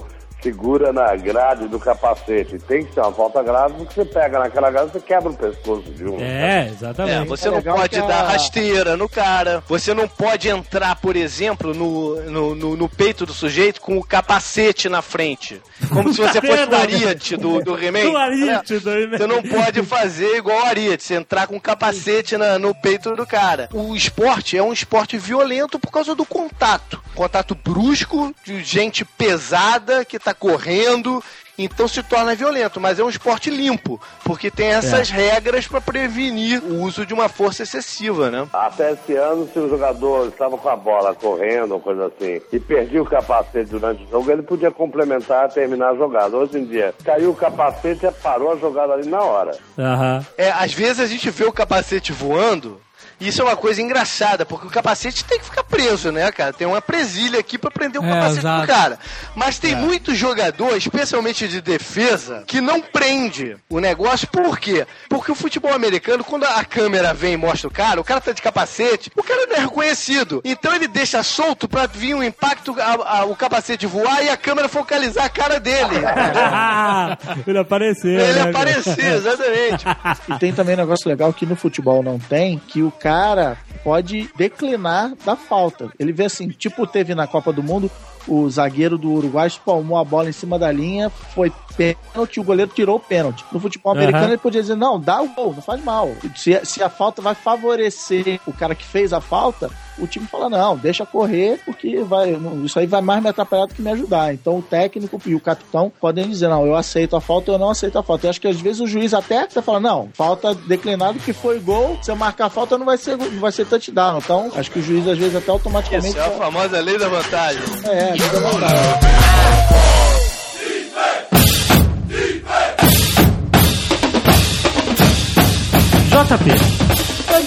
segura na grade do capacete. Tem que ser uma falta grave, porque você pega naquela grade você quebra o pescoço de um. É, É, exatamente. você É não pode a- dar rasteira no cara. Você não pode entrar, por exemplo, no, no, no- no peito do sujeito com o capacete na frente. Como se você fosse o Ariete do, do He-Man. Do Ariete do He-Man. Você não pode fazer igual o Ariete, você entrar com um capacete na- no peito do cara. O esporte é um esporte violento por causa do contato. Contato brusco, de gente pesada que tá correndo. Então se torna violento, mas é um esporte limpo, porque tem essas regras para prevenir o uso de uma força excessiva, né? Até esse ano, se o jogador estava com a bola correndo ou coisa assim e perdia o capacete durante o jogo, ele podia complementar, terminar a jogada. Hoje em dia, caiu o capacete e parou a jogada ali na hora. Aham. É, às vezes a gente vê o capacete voando. Isso é uma coisa engraçada, porque o capacete tem que ficar preso, né, cara? Tem uma presilha aqui pra prender o É, capacete exato. do cara. Mas tem muito jogador, especialmente de defesa, que não prende o negócio. Por quê? Porque o futebol americano, quando a câmera vem e mostra o cara, o cara tá de capacete, o cara não é reconhecido. Então ele deixa solto pra vir um impacto, a- a- o capacete voar e a câmera focalizar a cara dele. Ele apareceu. ele né, cara? aparecer, exatamente. E tem também um negócio legal que no futebol não tem, que o cara pode declinar da falta. Ele vê assim, tipo teve na Copa do Mundo, o zagueiro do Uruguai espalmou a bola em cima da linha, foi pênalti, o goleiro tirou o pênalti. No futebol americano ele podia dizer, não, dá o gol, não faz mal. Se, se a falta vai favorecer o cara que fez a falta, o time fala, não, deixa correr, porque vai, não, isso aí vai mais me atrapalhar do que me ajudar. Então o técnico e o capitão podem dizer, não, eu aceito a falta ou eu não aceito a falta. Eu acho que às vezes o juiz até você fala, não, falta declinado que foi gol, se eu marcar a falta não vai ser, não vai ser touchdown. Então, acho que o juiz às vezes até automaticamente... Isso é a famosa lei da vantagem. É, fica à vontade. JP.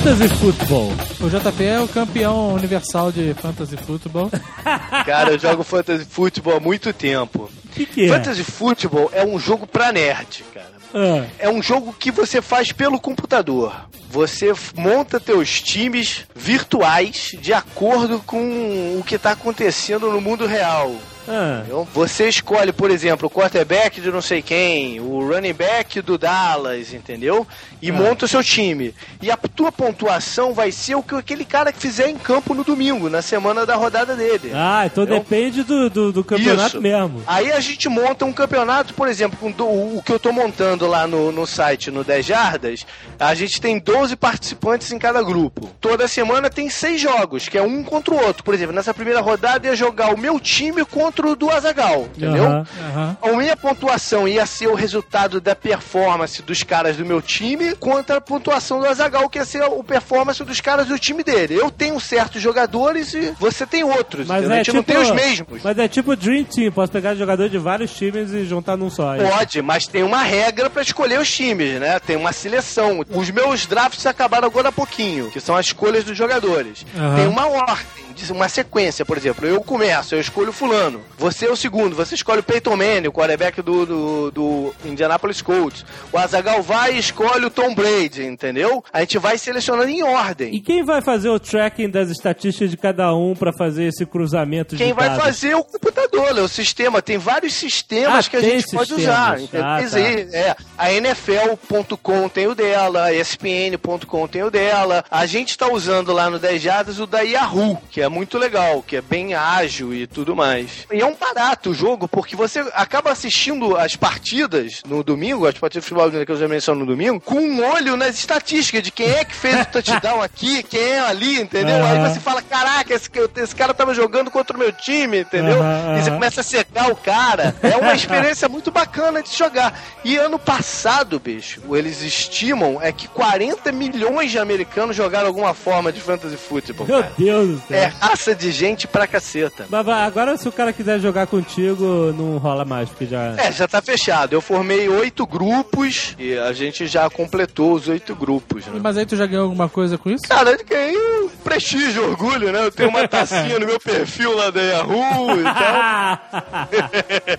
Fantasy Football. O JP é o campeão universal de fantasy futebol. Cara, eu jogo Fantasy Football há muito tempo. O que, que é? Fantasy Football é um jogo pra nerd, cara. Ah, É um jogo que você faz pelo computador. Você monta teus times virtuais de acordo com o que tá acontecendo no mundo real. Ah, entendeu? Você escolhe, por exemplo, o quarterback de não sei quem, o running back do Dallas, entendeu? E monta o seu time. E a tua pontuação vai ser o que aquele cara que fizer em campo no domingo, na semana da rodada dele. Ah, então depende do, do, do campeonato Isso. mesmo. Aí a gente monta um campeonato, por exemplo, com do- o que eu tô montando lá no, no site, no 10 Jardas, a gente tem 12 participantes em cada grupo. Toda semana tem seis jogos, que é um contra o outro. Por exemplo, nessa primeira rodada ia jogar o meu time contra contra o do Azagal, entendeu? Aham. Aham. A minha pontuação ia ser o resultado da performance dos caras do meu time contra a pontuação do Azagal, que ia ser o performance dos caras do time dele. Eu tenho certos jogadores e você tem outros. Mas entendeu? é a gente não tipo- tem os mesmos. Mas é tipo Dream Team, posso pegar jogador de vários times e juntar num só. é isso. Pode, mas tem uma regra pra escolher os times, né? Tem uma seleção. Os meus drafts acabaram agora há pouquinho, que são as escolhas dos jogadores. Aham. Tem uma ordem, de- uma sequência, por exemplo. Eu começo, eu escolho fulano. Você é o segundo, você escolhe o Peyton Manning, o quarterback do, do, do Indianapolis Colts. O Azagal vai e escolhe o Tom Brady, entendeu? A gente vai selecionando em ordem. E quem vai fazer o tracking das estatísticas de cada um pra fazer esse cruzamento Quem de vai dados? fazer é o computador, é o sistema. Tem vários sistemas Ah, que a gente pode sistemas. usar. entendeu? Ah, Quer tá. dizer, é, a NFL.com tem o dela, a ESPN.com tem o dela. A gente tá usando lá no 10 Jardas o da Yahoo, que é muito legal, que é bem ágil e tudo mais. E é um barato o jogo, porque você acaba assistindo as partidas no domingo, as partidas de futebol que eu já menciono no domingo, com um olho nas estatísticas de quem é que fez o touchdown aqui, quem é ali, entendeu? Aí Aham. você fala, caraca, esse, esse cara tava jogando contra o meu time, entendeu? Aham, E você começa a secar o cara. É uma experiência muito bacana de jogar. E ano passado, bicho, eles estimam é que 40 milhões de americanos jogaram alguma forma de fantasy football. Meu cara. Deus do céu. É raça de gente pra caceta. Mas vai, agora se o cara quiser jogar contigo, não rola mais, porque já... É, já tá fechado. Eu formei oito grupos e a gente já completou os oito grupos, né? Mas aí tu já ganhou alguma coisa com isso? Cara, eu ganhei um prestígio, orgulho, né? Eu tenho uma tacinha no meu perfil lá da Yahoo e tal.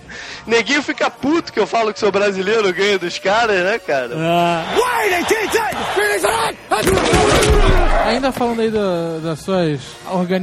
Neguinho fica puto que eu falo que sou brasileiro, eu ganho dos caras, né, cara? Ah, Ainda falando aí do- das suas organizações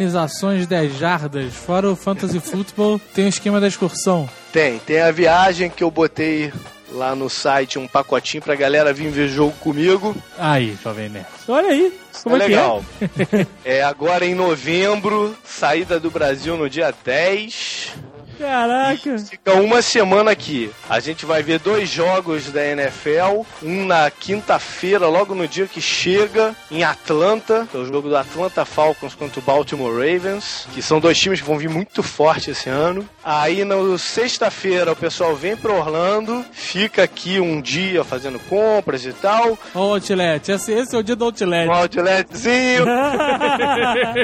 10 jardas, fora o Fantasy Football, tem o esquema da excursão. Tem, tem a viagem que eu botei lá no site, um pacotinho pra galera vir ver jogo comigo. Aí, jovem nerd. olha aí, como é, é que legal. É agora em novembro, saída do Brasil no dia 10. Caraca. Fica uma semana aqui. A gente vai ver dois jogos da NFL. Um na quinta-feira, logo no dia que chega, em Atlanta. Que é o jogo do Atlanta Falcons contra o Baltimore Ravens. Que são dois times que vão vir muito forte esse ano. Aí, na sexta-feira, o pessoal vem pra Orlando. Fica aqui um dia fazendo compras e tal. O Outlet, esse, esse é o dia do Outlet. Um outletzinho.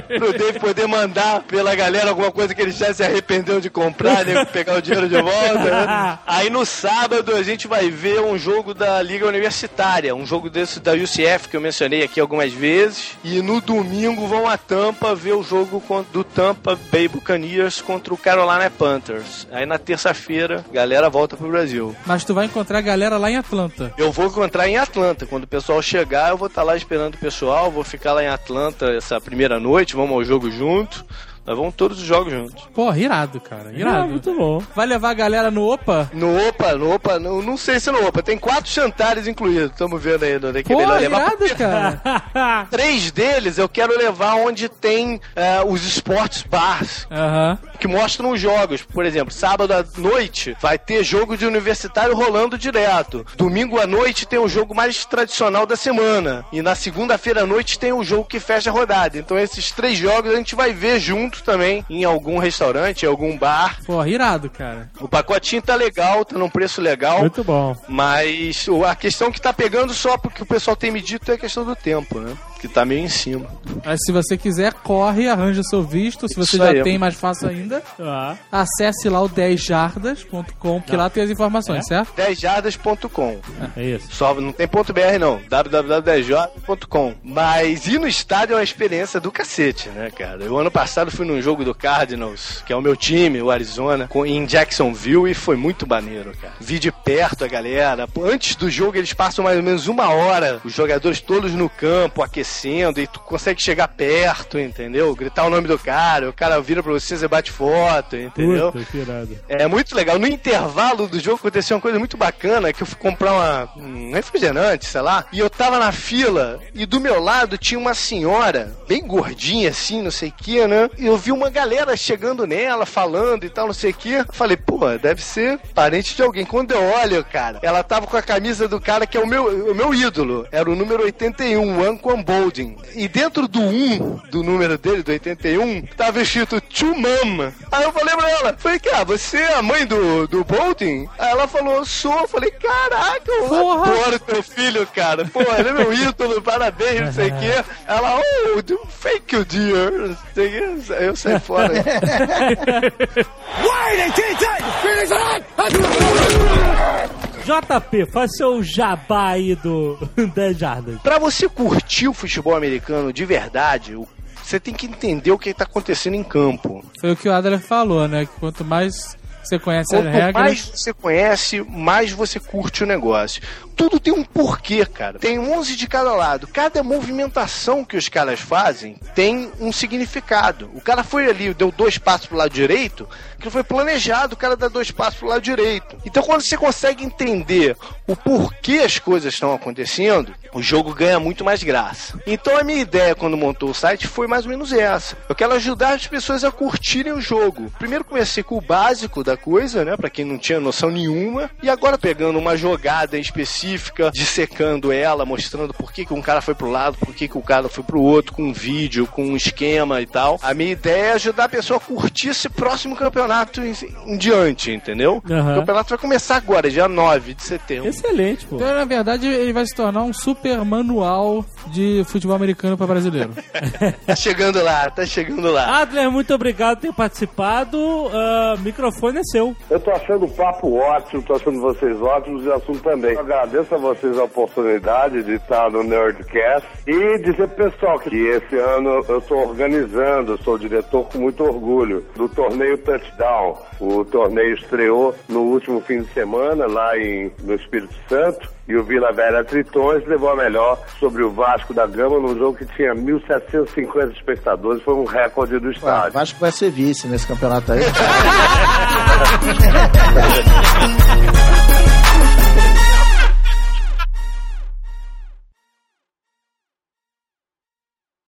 pro Dave poder mandar pela galera alguma coisa que ele já se arrependeu de comprar, né? Pegar o dinheiro de volta. Né? Aí no sábado a gente vai ver um jogo da Liga Universitária, um jogo desse da UCF que eu mencionei aqui algumas vezes. E no domingo vão a Tampa ver o jogo do Tampa Bay Buccaneers contra o Carolina Panthers. Aí na terça-feira, a galera volta pro Brasil. Mas tu vai encontrar a galera lá em Atlanta. Eu vou encontrar em Atlanta. Quando o pessoal chegar, eu vou estar lá esperando o pessoal. Vou ficar lá em Atlanta essa primeira noite. Vamos ao jogo junto. Nós vamos todos os jogos juntos. Porra, irado, cara. Ah, Irado. muito bom. Vai levar a galera no Opa? No Opa, no Opa, no, não sei se no Opa. Tem quatro jantares incluídos. Estamos vendo aí onde é que é Pô, melhor levar. irado, cara. Três deles eu quero levar onde tem eh, os esportes bars. Aham. que mostram os jogos. Por exemplo, sábado à noite vai ter jogo de universitário rolando direto. Domingo à noite tem o jogo mais tradicional da semana. E na segunda-feira à noite tem o jogo que fecha a rodada. Então esses três jogos a gente vai ver junto também em algum restaurante, em algum bar. Porra, irado, cara. O pacotinho tá legal, tá num preço legal. Muito bom. Mas a questão que tá pegando só porque o pessoal tem me dito é a questão do tempo, né? Que tá meio em cima. Mas se você quiser, corre, arranja seu visto. Se você Isso já aí. tem, mais fácil ainda. Ah, Acesse lá o 10jardas.com, que lá tem as informações, certo? 10jardas.com. é isso. Só não tem ponto .br não, www.10j.com. Mas ir no estádio é uma experiência do cacete, né, cara? Eu ano passado fui num jogo do Cardinals, que é o meu time, o Arizona, com- em Jacksonville e foi muito maneiro, cara. Vi de perto a galera. Antes do jogo eles passam mais ou menos uma hora, os jogadores todos no campo, aquecendo, e tu consegue chegar perto, entendeu? Gritar o nome do cara, o cara vira pra você, você bate foto, entendeu? Puta. É muito legal. No intervalo do jogo aconteceu uma coisa muito bacana, que eu fui comprar uma, um refrigerante, sei lá, e eu tava na fila, e do meu lado tinha uma senhora, bem gordinha assim, não sei o que, né? E eu vi uma galera chegando nela, falando e tal, não sei o que. Eu falei, pô, deve ser parente de alguém. Quando eu olho, cara, ela tava com a camisa do cara que é o meu, o meu ídolo. Era o número 81, o E dentro do 1, do número dele, do 81, tava escrito To Mama. Aí eu falei pra ela, falei, que você é a mãe do, do Bolding? Aí ela falou, sou. Eu falei, caraca, eu Porra. adoro teu filho, cara. Pô, ele é meu ídolo, parabéns, não sei o quê. Ela, oh, do- thank you, dear. Não sei o quê. Eu saí fora. JP, faz seu jabá aí do 10 jardas. Pra você curtir o futebol americano de verdade, o- você tem que entender o que tá acontecendo em campo. Foi o que o Adler falou, né? Que quanto mais você conhece as Quanto regras. mais você conhece, mais você curte o negócio. Tudo tem um porquê, cara. Tem 11 de cada lado. Cada movimentação que os caras fazem tem um significado. O cara foi ali, deu dois passos pro lado direito, que foi planejado, o cara dá dois passos pro lado direito. Então, quando você consegue entender o porquê as coisas estão acontecendo, o jogo ganha muito mais graça. Então, a minha ideia quando montou o site foi mais ou menos essa. Eu quero ajudar as pessoas a curtirem o jogo. Primeiro comecei com o básico da coisa, né, Pra quem não tinha noção nenhuma, e agora pegando uma jogada específica, dissecando ela, mostrando por que, que um cara foi pro lado, por que, que o cara foi pro outro, com um vídeo, com um esquema e tal. A minha ideia é ajudar a pessoa a curtir esse próximo campeonato em, em diante, entendeu? Aham. O campeonato vai começar agora, dia 9 de setembro. Excelente, pô. Então, na verdade, ele vai se tornar um super manual de futebol americano para brasileiro. Tá chegando lá, tá chegando lá. Adler, muito obrigado por ter participado. Ah, microfone é seu. Eu tô achando o papo ótimo, tô achando vocês ótimos e o assunto também. Eu agradeço a vocês a oportunidade de estar no Nerdcast e dizer pessoal que esse ano eu tô organizando, sou diretor com muito orgulho do torneio Touchdown. O torneio estreou no último fim de semana lá em, no Espírito Santo. E o Vila Velha Tritões levou a melhor sobre o Vasco da Gama num jogo que tinha 1.750 espectadores. Foi um recorde do Ué, estádio. Vasco vai ser vice nesse campeonato aí.